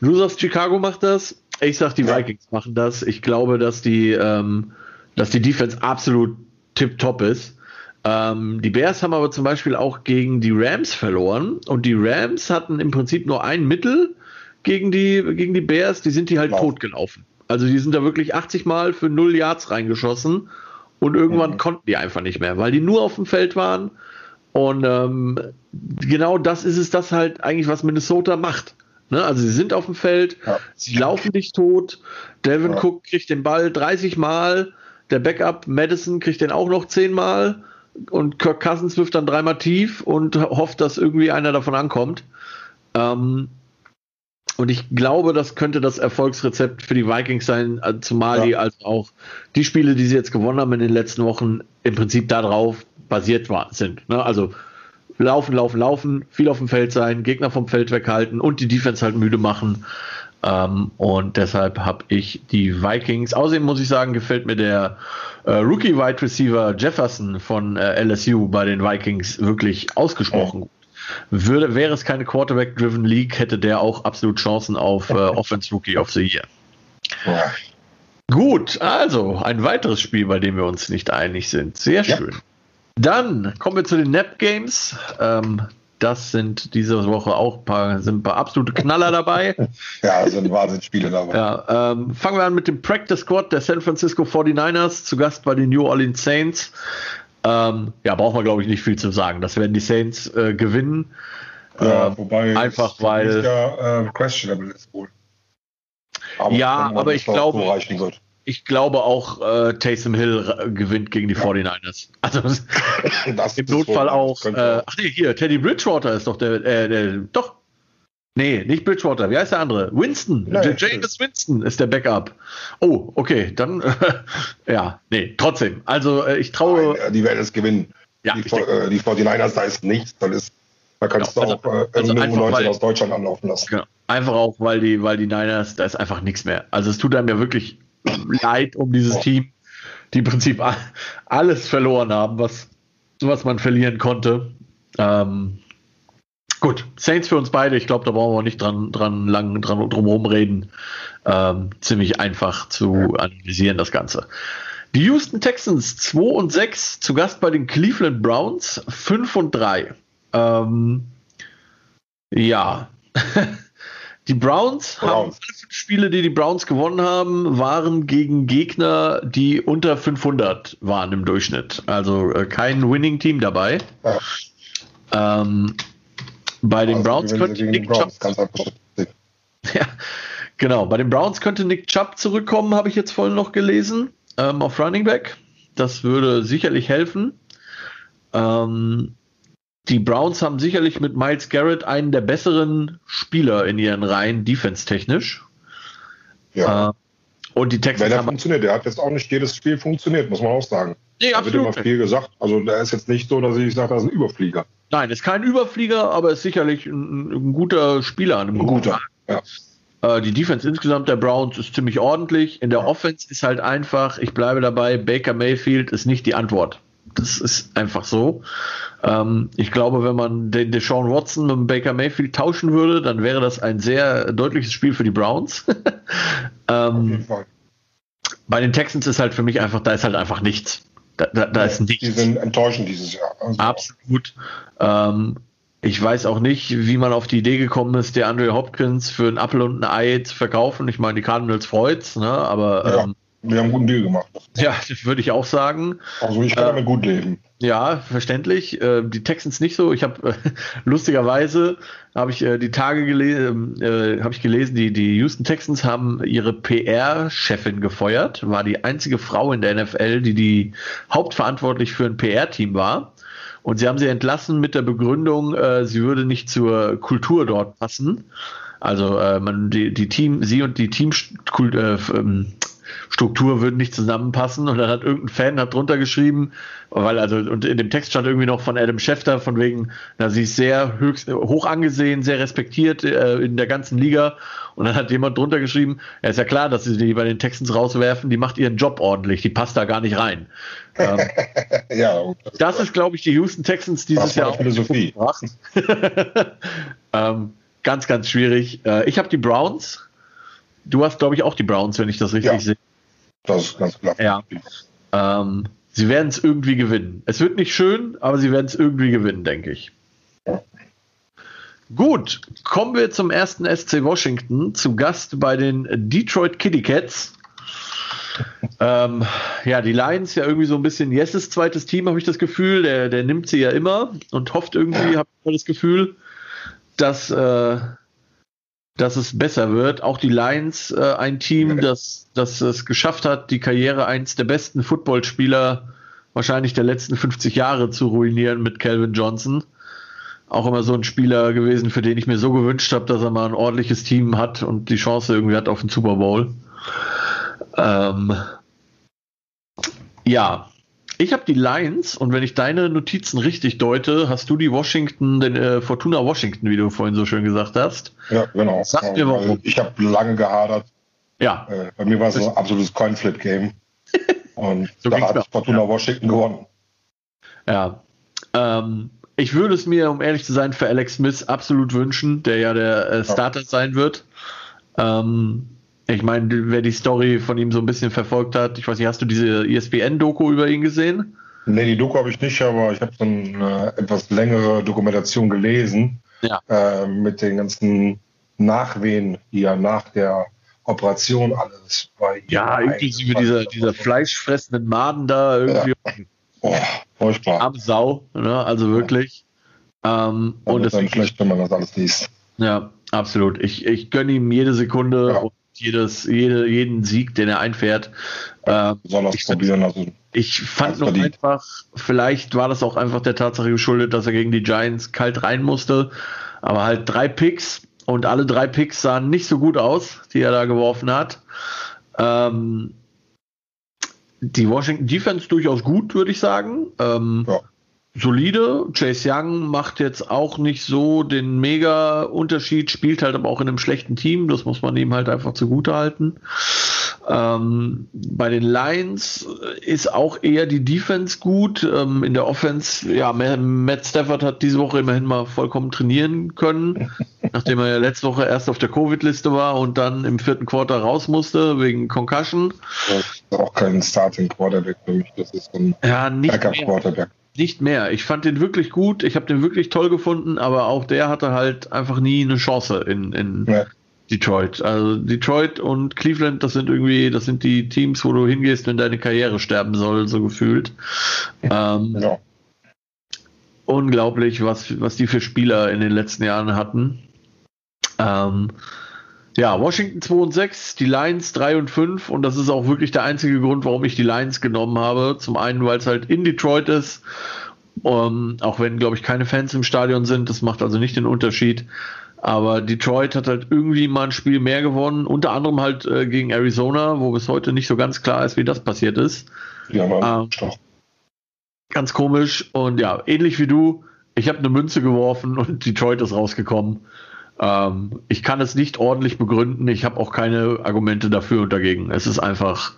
Du sagst, Chicago macht das. Ich sag, die ja. Vikings machen das. Ich glaube, dass die, ähm, dass die Defense absolut tip-top ist. Ähm, die Bears haben aber zum Beispiel auch gegen die Rams verloren und die Rams hatten im Prinzip nur ein Mittel gegen die, gegen die Bears, die sind die halt wow. totgelaufen. Also die sind da wirklich 80 Mal für 0 Yards reingeschossen und irgendwann mhm. konnten die einfach nicht mehr, weil die nur auf dem Feld waren. Und ähm, genau das ist es, das halt eigentlich, was Minnesota macht. Ne? Also sie sind auf dem Feld, ja. sie laufen nicht tot. Delvin ja. Cook kriegt den Ball 30 Mal, der Backup Madison kriegt den auch noch 10 Mal und Kirk Cousins wirft dann dreimal tief und hofft, dass irgendwie einer davon ankommt. Ähm, und ich glaube, das könnte das Erfolgsrezept für die Vikings sein, äh, zumal ja. die also auch die Spiele, die sie jetzt gewonnen haben in den letzten Wochen, im Prinzip darauf basiert war, sind. Ne? Also laufen, laufen, laufen, viel auf dem Feld sein, Gegner vom Feld weghalten und die Defense halt müde machen. Ähm, und deshalb habe ich die Vikings. Außerdem muss ich sagen, gefällt mir der äh, Rookie Wide Receiver Jefferson von äh, LSU bei den Vikings wirklich ausgesprochen gut. Würde, wäre es keine Quarterback-driven League, hätte der auch absolut Chancen auf äh, Offense Rookie of the Year. Ja. Gut, also ein weiteres Spiel, bei dem wir uns nicht einig sind. Sehr schön. Ja. Dann kommen wir zu den Nap Games. Ähm, das sind diese Woche auch ein paar, sind ein paar absolute Knaller dabei. <laughs> ja, sind Wahnsinnsspiele dabei. Ja, ähm, fangen wir an mit dem Practice Squad der San Francisco 49ers, zu Gast bei den New Orleans Saints. Ähm, ja, braucht man, glaube ich, nicht viel zu sagen. Das werden die Saints äh, gewinnen. Ja, äh, wobei einfach weil ja äh, questionable ist wohl. Aber ja, aber ich glaube, ich glaube auch äh, Taysom Hill gewinnt gegen die ja. 49ers. <laughs> Also im Notfall auch. Äh, ach nee, hier, Teddy Bridgewater ist doch der, äh, der, doch. Nee, nicht Bridgewater. Wie heißt der andere? Winston. Nein, James Winston ist der Backup. Oh, okay, dann <laughs> ja, nee, trotzdem. Also äh, ich traue. Nein, die werden es gewinnen. Ja, die, äh, die 49ers, da ist nichts, dann ist da kannst genau, du auch also, äh, also 19 aus Deutschland anlaufen lassen. Genau. Einfach auch, weil die, weil die Niners, da ist einfach nichts mehr. Also es tut einem ja wirklich <clears throat> leid um dieses Team, die im Prinzip alles verloren haben, was, was man verlieren konnte. Ähm, gut, Saints für uns beide, ich glaube, da brauchen wir nicht dran, dran lang dran drumherum reden. Ähm, ziemlich einfach zu analysieren, das Ganze. Die Houston Texans 2 und 6 zu Gast bei den Cleveland Browns 5 und 3. Ähm, ja. <laughs> Die Browns, Browns, haben alle fünf Spiele, die die Browns gewonnen haben, waren gegen Gegner, die unter 500 waren im Durchschnitt. Also äh, kein Winning-Team dabei. Ja. Ähm, bei den also Browns könnte Nick Browns, Chubb. <laughs> Ja, genau. Bei den Browns könnte Nick Chubb zurückkommen, habe ich jetzt vorhin noch gelesen, ähm, auf Running Back. Das würde sicherlich helfen. Ähm, die Browns haben sicherlich mit Miles Garrett einen der besseren Spieler in ihren Reihen, defense-technisch. Ja. Äh, und die Texans Wenn er funktioniert, der hat jetzt auch nicht jedes Spiel funktioniert, muss man auch sagen. Nee, da wird immer viel gesagt. Also der ist jetzt nicht so, dass ich sage, das ist ein Überflieger. Nein, ist kein Überflieger, aber ist sicherlich ein, ein guter Spieler ein guter. Ja. Äh, die Defense insgesamt der Browns ist ziemlich ordentlich. In der. Offense ist halt einfach, ich bleibe dabei, Baker Mayfield ist nicht die Antwort. Das ist einfach so. Ähm, ich glaube, wenn man den Deshaun Watson mit dem Baker Mayfield tauschen würde, dann wäre das ein sehr deutliches Spiel für die Browns. <laughs> ähm, Auf jeden Fall. Bei den Texans ist halt für mich einfach, da ist halt einfach nichts. Da, da, da ja, ist nichts. Die sind enttäuschend dieses Jahr. Also Absolut. Ähm, ich weiß auch nicht, wie man auf die Idee gekommen ist, der Andre Hopkins für ein Apfel und ein Ei zu verkaufen. Ich meine, die Cardinals freut's, ne? aber ja. ähm, wir haben einen guten Deal gemacht. Ja, würde ich auch sagen. Also ich kann äh, damit gut leben. Ja, verständlich. Äh, die Texans nicht so. Ich habe äh, <laughs> lustigerweise habe ich äh, die Tage gelesen, äh, habe ich gelesen, die die Houston Texans haben ihre PR-Chefin gefeuert. War die einzige Frau in der NFL, die die hauptverantwortlich für ein PR-Team war. Und sie haben sie entlassen mit der Begründung, äh, sie würde nicht zur Kultur dort passen. Also man die, die Team, sie und die Team äh, ähm, Struktur würde nicht zusammenpassen. Und dann hat irgendein Fan hat drunter geschrieben, weil also, und in dem Text stand irgendwie noch von Adam Schefter, von wegen, na, sie ist sehr höchst, hoch angesehen, sehr respektiert äh, in der ganzen Liga. Und dann hat jemand drunter geschrieben, ja, ist ja klar, dass sie die bei den Texans rauswerfen, die macht ihren Job ordentlich, die passt da gar nicht rein. Ähm, <laughs> ja, das, das ist, glaube ich, die Houston Texans dieses Jahr auch Philosophie. <laughs> ähm, ganz, ganz schwierig. Äh, ich habe die Browns. Du hast, glaube ich, auch die Browns, wenn ich das richtig ja, sehe. Das ist ganz klar. Ja. Ähm, sie werden es irgendwie gewinnen. Es wird nicht schön, aber sie werden es irgendwie gewinnen, denke ich. Gut, kommen wir zum ersten SC Washington. Zu Gast bei den Detroit Kitty Cats. ähm, ja, die Lions ja irgendwie so ein bisschen Jesses zweites Team, habe ich das Gefühl. Der, der nimmt sie ja immer und hofft irgendwie, habe ich das Gefühl, dass, äh, dass es besser wird. Auch die Lions, äh, ein Team, das, das es geschafft hat, die Karriere eines der besten Footballspieler wahrscheinlich der letzten 50 Jahre zu ruinieren mit Calvin Johnson. Auch immer so ein Spieler gewesen, für den ich mir so gewünscht habe, dass er mal ein ordentliches Team hat und die Chance irgendwie hat auf den Super Bowl. Ähm, ja, ich habe die Lions und wenn ich deine Notizen richtig deute, hast du die Washington, den äh, Fortuna Washington, wie du vorhin so schön gesagt hast. Ja, genau. Sag mir warum. Ich habe lange gehadert. Ja. Äh, bei mir war es ein absolutes Coinflip-Game. <laughs> Und so da hat Fortuna ja. Washington gewonnen. Ja. Ähm, ich würde es mir, um ehrlich zu sein, für Alex Smith absolut wünschen, der ja der äh, Starter ja. sein wird. Ähm, ich meine, wer die Story von ihm so ein bisschen verfolgt hat, ich weiß nicht, hast du diese ESPN-Doku über ihn gesehen? Nee, die Doku habe ich nicht, aber ich habe so eine etwas längere Dokumentation gelesen ja. äh, mit den ganzen Nachwehen, die er nach der Operation alles bei ihm Ja, inklusive dieser, dieser fleischfressenden Maden da irgendwie. Ja. Oh, furchtbar. Am Sau, ne? also wirklich. Ja. Ähm, und es ist schlecht, wenn man das alles liest. Ja, absolut. Ich, ich gönne ihm jede Sekunde. Ja jedes, jede, jeden Sieg, den er einfährt. Äh, ich, probieren, also ich fand noch einfach, vielleicht war das auch einfach der Tatsache geschuldet, dass er gegen die Giants kalt rein musste. Aber halt drei Picks und alle drei Picks sahen nicht so gut aus, die er da geworfen hat. Ähm, die Washington Defense durchaus gut, würde ich sagen. Ähm, ja solide. Chase Young macht jetzt auch nicht so den Mega-Unterschied, spielt halt aber auch in einem schlechten Team. Das muss man ihm halt einfach zugute halten. Ähm, bei den Lions ist auch eher die Defense gut. Ähm, in der Offense, ja, Matt Stafford hat diese Woche immerhin mal vollkommen trainieren können, <laughs> nachdem er ja letzte Woche erst auf der Covid-Liste war und dann im vierten Quarter raus musste wegen Concussion. Das ist auch kein Starting Quarterback für mich. Das ist ein ja, Backup Quarterback. Nicht mehr. Ich fand den wirklich gut. Ich habe den wirklich toll gefunden, aber auch der hatte halt einfach nie eine Chance in, in ja. Detroit. Also Detroit und Cleveland, das sind irgendwie, das sind die Teams, wo du hingehst, wenn deine Karriere sterben soll, so gefühlt. Ähm, ja. Unglaublich, was, was die für Spieler in den letzten Jahren hatten. Ähm, ja, Washington 2 und 6, die Lions 3 und 5 und das ist auch wirklich der einzige Grund, warum ich die Lions genommen habe. Zum einen, weil es halt in Detroit ist, um, auch wenn, glaube ich, keine Fans im Stadion sind, das macht also nicht den Unterschied. Aber Detroit hat halt irgendwie mal ein Spiel mehr gewonnen, unter anderem halt äh, gegen Arizona, wo bis heute nicht so ganz klar ist, wie das passiert ist. Ja, ähm, ganz komisch und ja, ähnlich wie du, ich habe eine Münze geworfen und Detroit ist rausgekommen. Ähm, ich kann es nicht ordentlich begründen. Ich habe auch keine Argumente dafür und dagegen. Es ist einfach.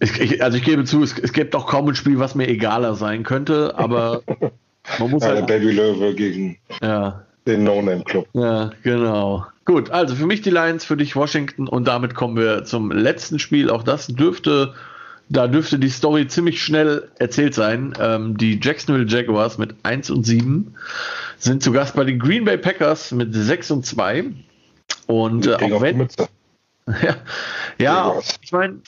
Ich, ich, also ich gebe zu, es, es gibt auch kaum ein Spiel, was mir egaler sein könnte, aber <laughs> man muss ja, halt. Der Baby Löwe gegen ja. den No-Name-Club. Ja, genau. Gut, also für mich die Lions, für dich Washington und damit kommen wir zum letzten Spiel. Auch das dürfte da dürfte die Story ziemlich schnell erzählt sein. Ähm, die Jacksonville Jaguars mit 1 und 7 sind zu Gast bei den Green Bay Packers mit 6 und 2. Und äh, auch wenn. <laughs> Ja, ja ich meine,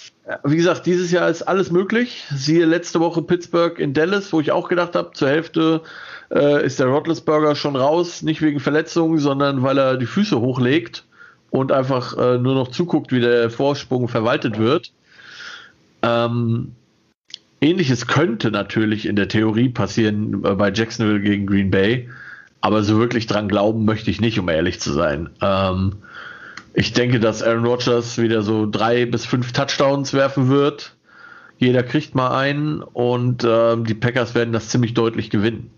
wie gesagt, dieses Jahr ist alles möglich. Siehe letzte Woche Pittsburgh in Dallas, wo ich auch gedacht habe, zur Hälfte äh, ist der Rotlesburger schon raus, nicht wegen Verletzungen, sondern weil er die Füße hochlegt und einfach äh, nur noch zuguckt, wie der Vorsprung verwaltet wird. Ähm, Ähnliches könnte natürlich in der Theorie passieren äh, bei Jacksonville gegen Green Bay, aber so wirklich dran glauben möchte ich nicht, um ehrlich zu sein. Ähm, Ich denke, dass Aaron Rodgers wieder so drei bis fünf Touchdowns werfen wird. Jeder kriegt mal einen und äh, die Packers werden das ziemlich deutlich gewinnen.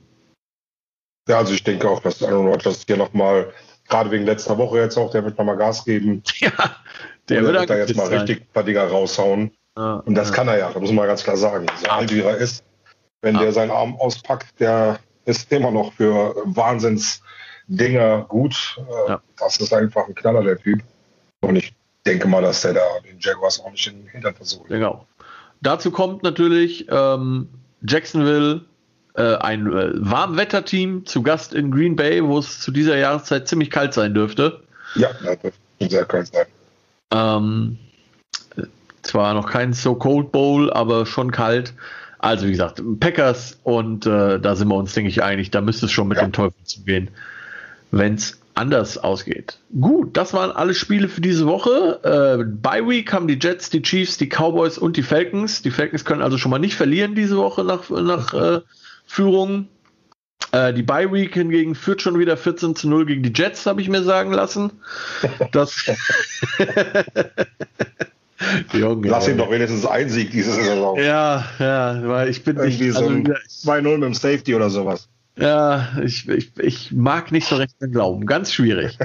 Ja, also ich denke auch, dass Aaron Rodgers hier nochmal, gerade wegen letzter Woche jetzt auch, der wird nochmal Gas geben. <laughs> Ja, der, wird, wird da jetzt mal richtig ein paar Dinger raushauen. Ja, und das ja. kann er ja, das muss man ganz klar sagen. So alt wie er ist, wenn der seinen Arm auspackt, der ist immer noch für Wahnsinnsdinger gut. Äh, das ist einfach ein Knaller, der Typ. Und ich denke mal, dass der da den Jaguars auch nicht in den Hintern versucht. Genau. Dazu kommt natürlich ähm, Jacksonville, äh, ein äh, Warmwetterteam zu Gast in Green Bay, wo es zu dieser Jahreszeit ziemlich kalt sein dürfte. Ja, das dürfte sehr kalt sein. Ähm, zwar noch kein So Cold Bowl, aber schon kalt. Also wie gesagt, Packers und äh, da sind wir uns, denke ich, einig, da müsste es schon mit ja. dem Teufel zugehen, wenn es anders ausgeht. Gut, das waren alle Spiele für diese Woche. Äh, By Week haben die Jets, die Chiefs, die Cowboys und die Falcons. Die Falcons können also schon mal nicht verlieren diese Woche nach, nach äh, Führung. Äh, die Bye Week hingegen führt schon wieder 14 zu 0 gegen die Jets, habe ich mir sagen lassen. Das <laughs> <laughs> <laughs> Junge, Lass ihn doch wenigstens einen Sieg diese Saison. Ja, ja, weil ich bin Irgendwie nicht. Also, so 2-0 mit dem Safety oder sowas. Ja, ich, ich, ich mag nicht so recht glauben. Ganz schwierig.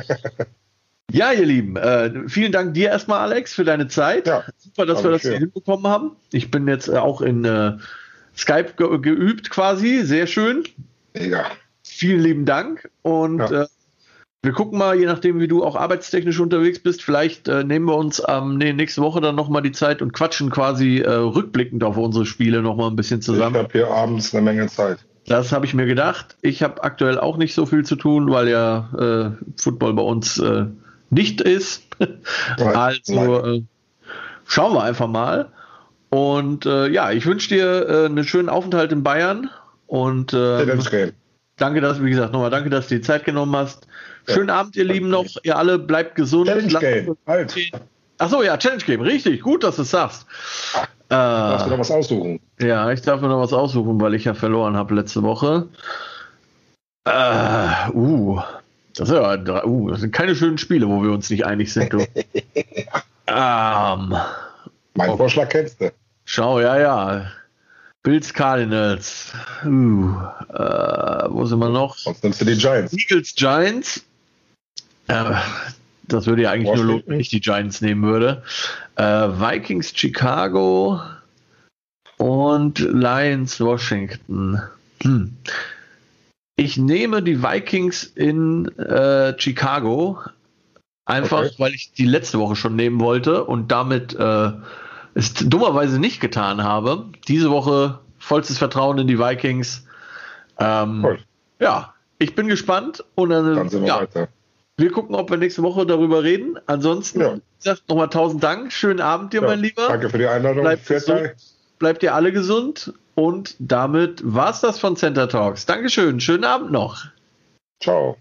<laughs> ja, ihr Lieben, äh, vielen Dank dir erstmal, Alex, für deine Zeit. Ja, Super, dass wir das hier hinbekommen haben. Ich bin jetzt auch in äh, Skype ge geübt quasi. Sehr schön. Ja. Vielen lieben Dank. Und ja. äh, wir gucken mal, je nachdem, wie du auch arbeitstechnisch unterwegs bist, vielleicht äh, nehmen wir uns ähm, nee, nächste Woche dann nochmal die Zeit und quatschen quasi äh, rückblickend auf unsere Spiele nochmal ein bisschen zusammen. Ich habe hier abends eine Menge Zeit. Das habe ich mir gedacht. Ich habe aktuell auch nicht so viel zu tun, weil ja äh, Football bei uns äh, nicht ist. <laughs> also äh, schauen wir einfach mal. Und äh, ja, ich wünsche dir einen schönen Aufenthalt in Bayern. Und ähm, danke, dass, wie gesagt, nochmal danke, dass du die Zeit genommen hast. Schönen. Abend, ihr Lieben noch. Ihr alle bleibt gesund. Challenge Game. Halt. Achso, ja, Challenge Game. Richtig, gut, dass du es sagst. Äh, Darfst du noch was aussuchen? Ja, ich darf mir noch was aussuchen, weil ich ja verloren habe letzte Woche. Äh, uh, das, ja, uh, das sind keine schönen Spiele, wo wir uns nicht einig sind. Du. <laughs> ähm, mein oh. Vorschlag kennst du. Schau, ja, ja. Bills Cardinals. Uh, äh, wo sind wir noch? Was nimmst du die Giants? Eagles Giants. Äh, das würde ja eigentlich Washington. nur wenn ich die Giants nehmen würde. Äh, Vikings Chicago und Lions Washington. Hm. Ich nehme die Vikings in äh, Chicago, einfach okay. weil ich die letzte Woche schon nehmen wollte und damit äh, es dummerweise nicht getan habe. Diese Woche vollstes Vertrauen in die Vikings. Ähm, cool. Ja, ich bin gespannt und dann, dann sind wir ja, weiter. Wir gucken, ob wir nächste Woche darüber reden. Ansonsten, ja. sagt nochmal tausend Dank. Schönen Abend dir, ja, mein Lieber. Danke für die Einladung. Bleibt, gesund, bleibt ihr alle gesund. Und damit war's das von Center Talks. Dankeschön. Schönen Abend noch. Ciao.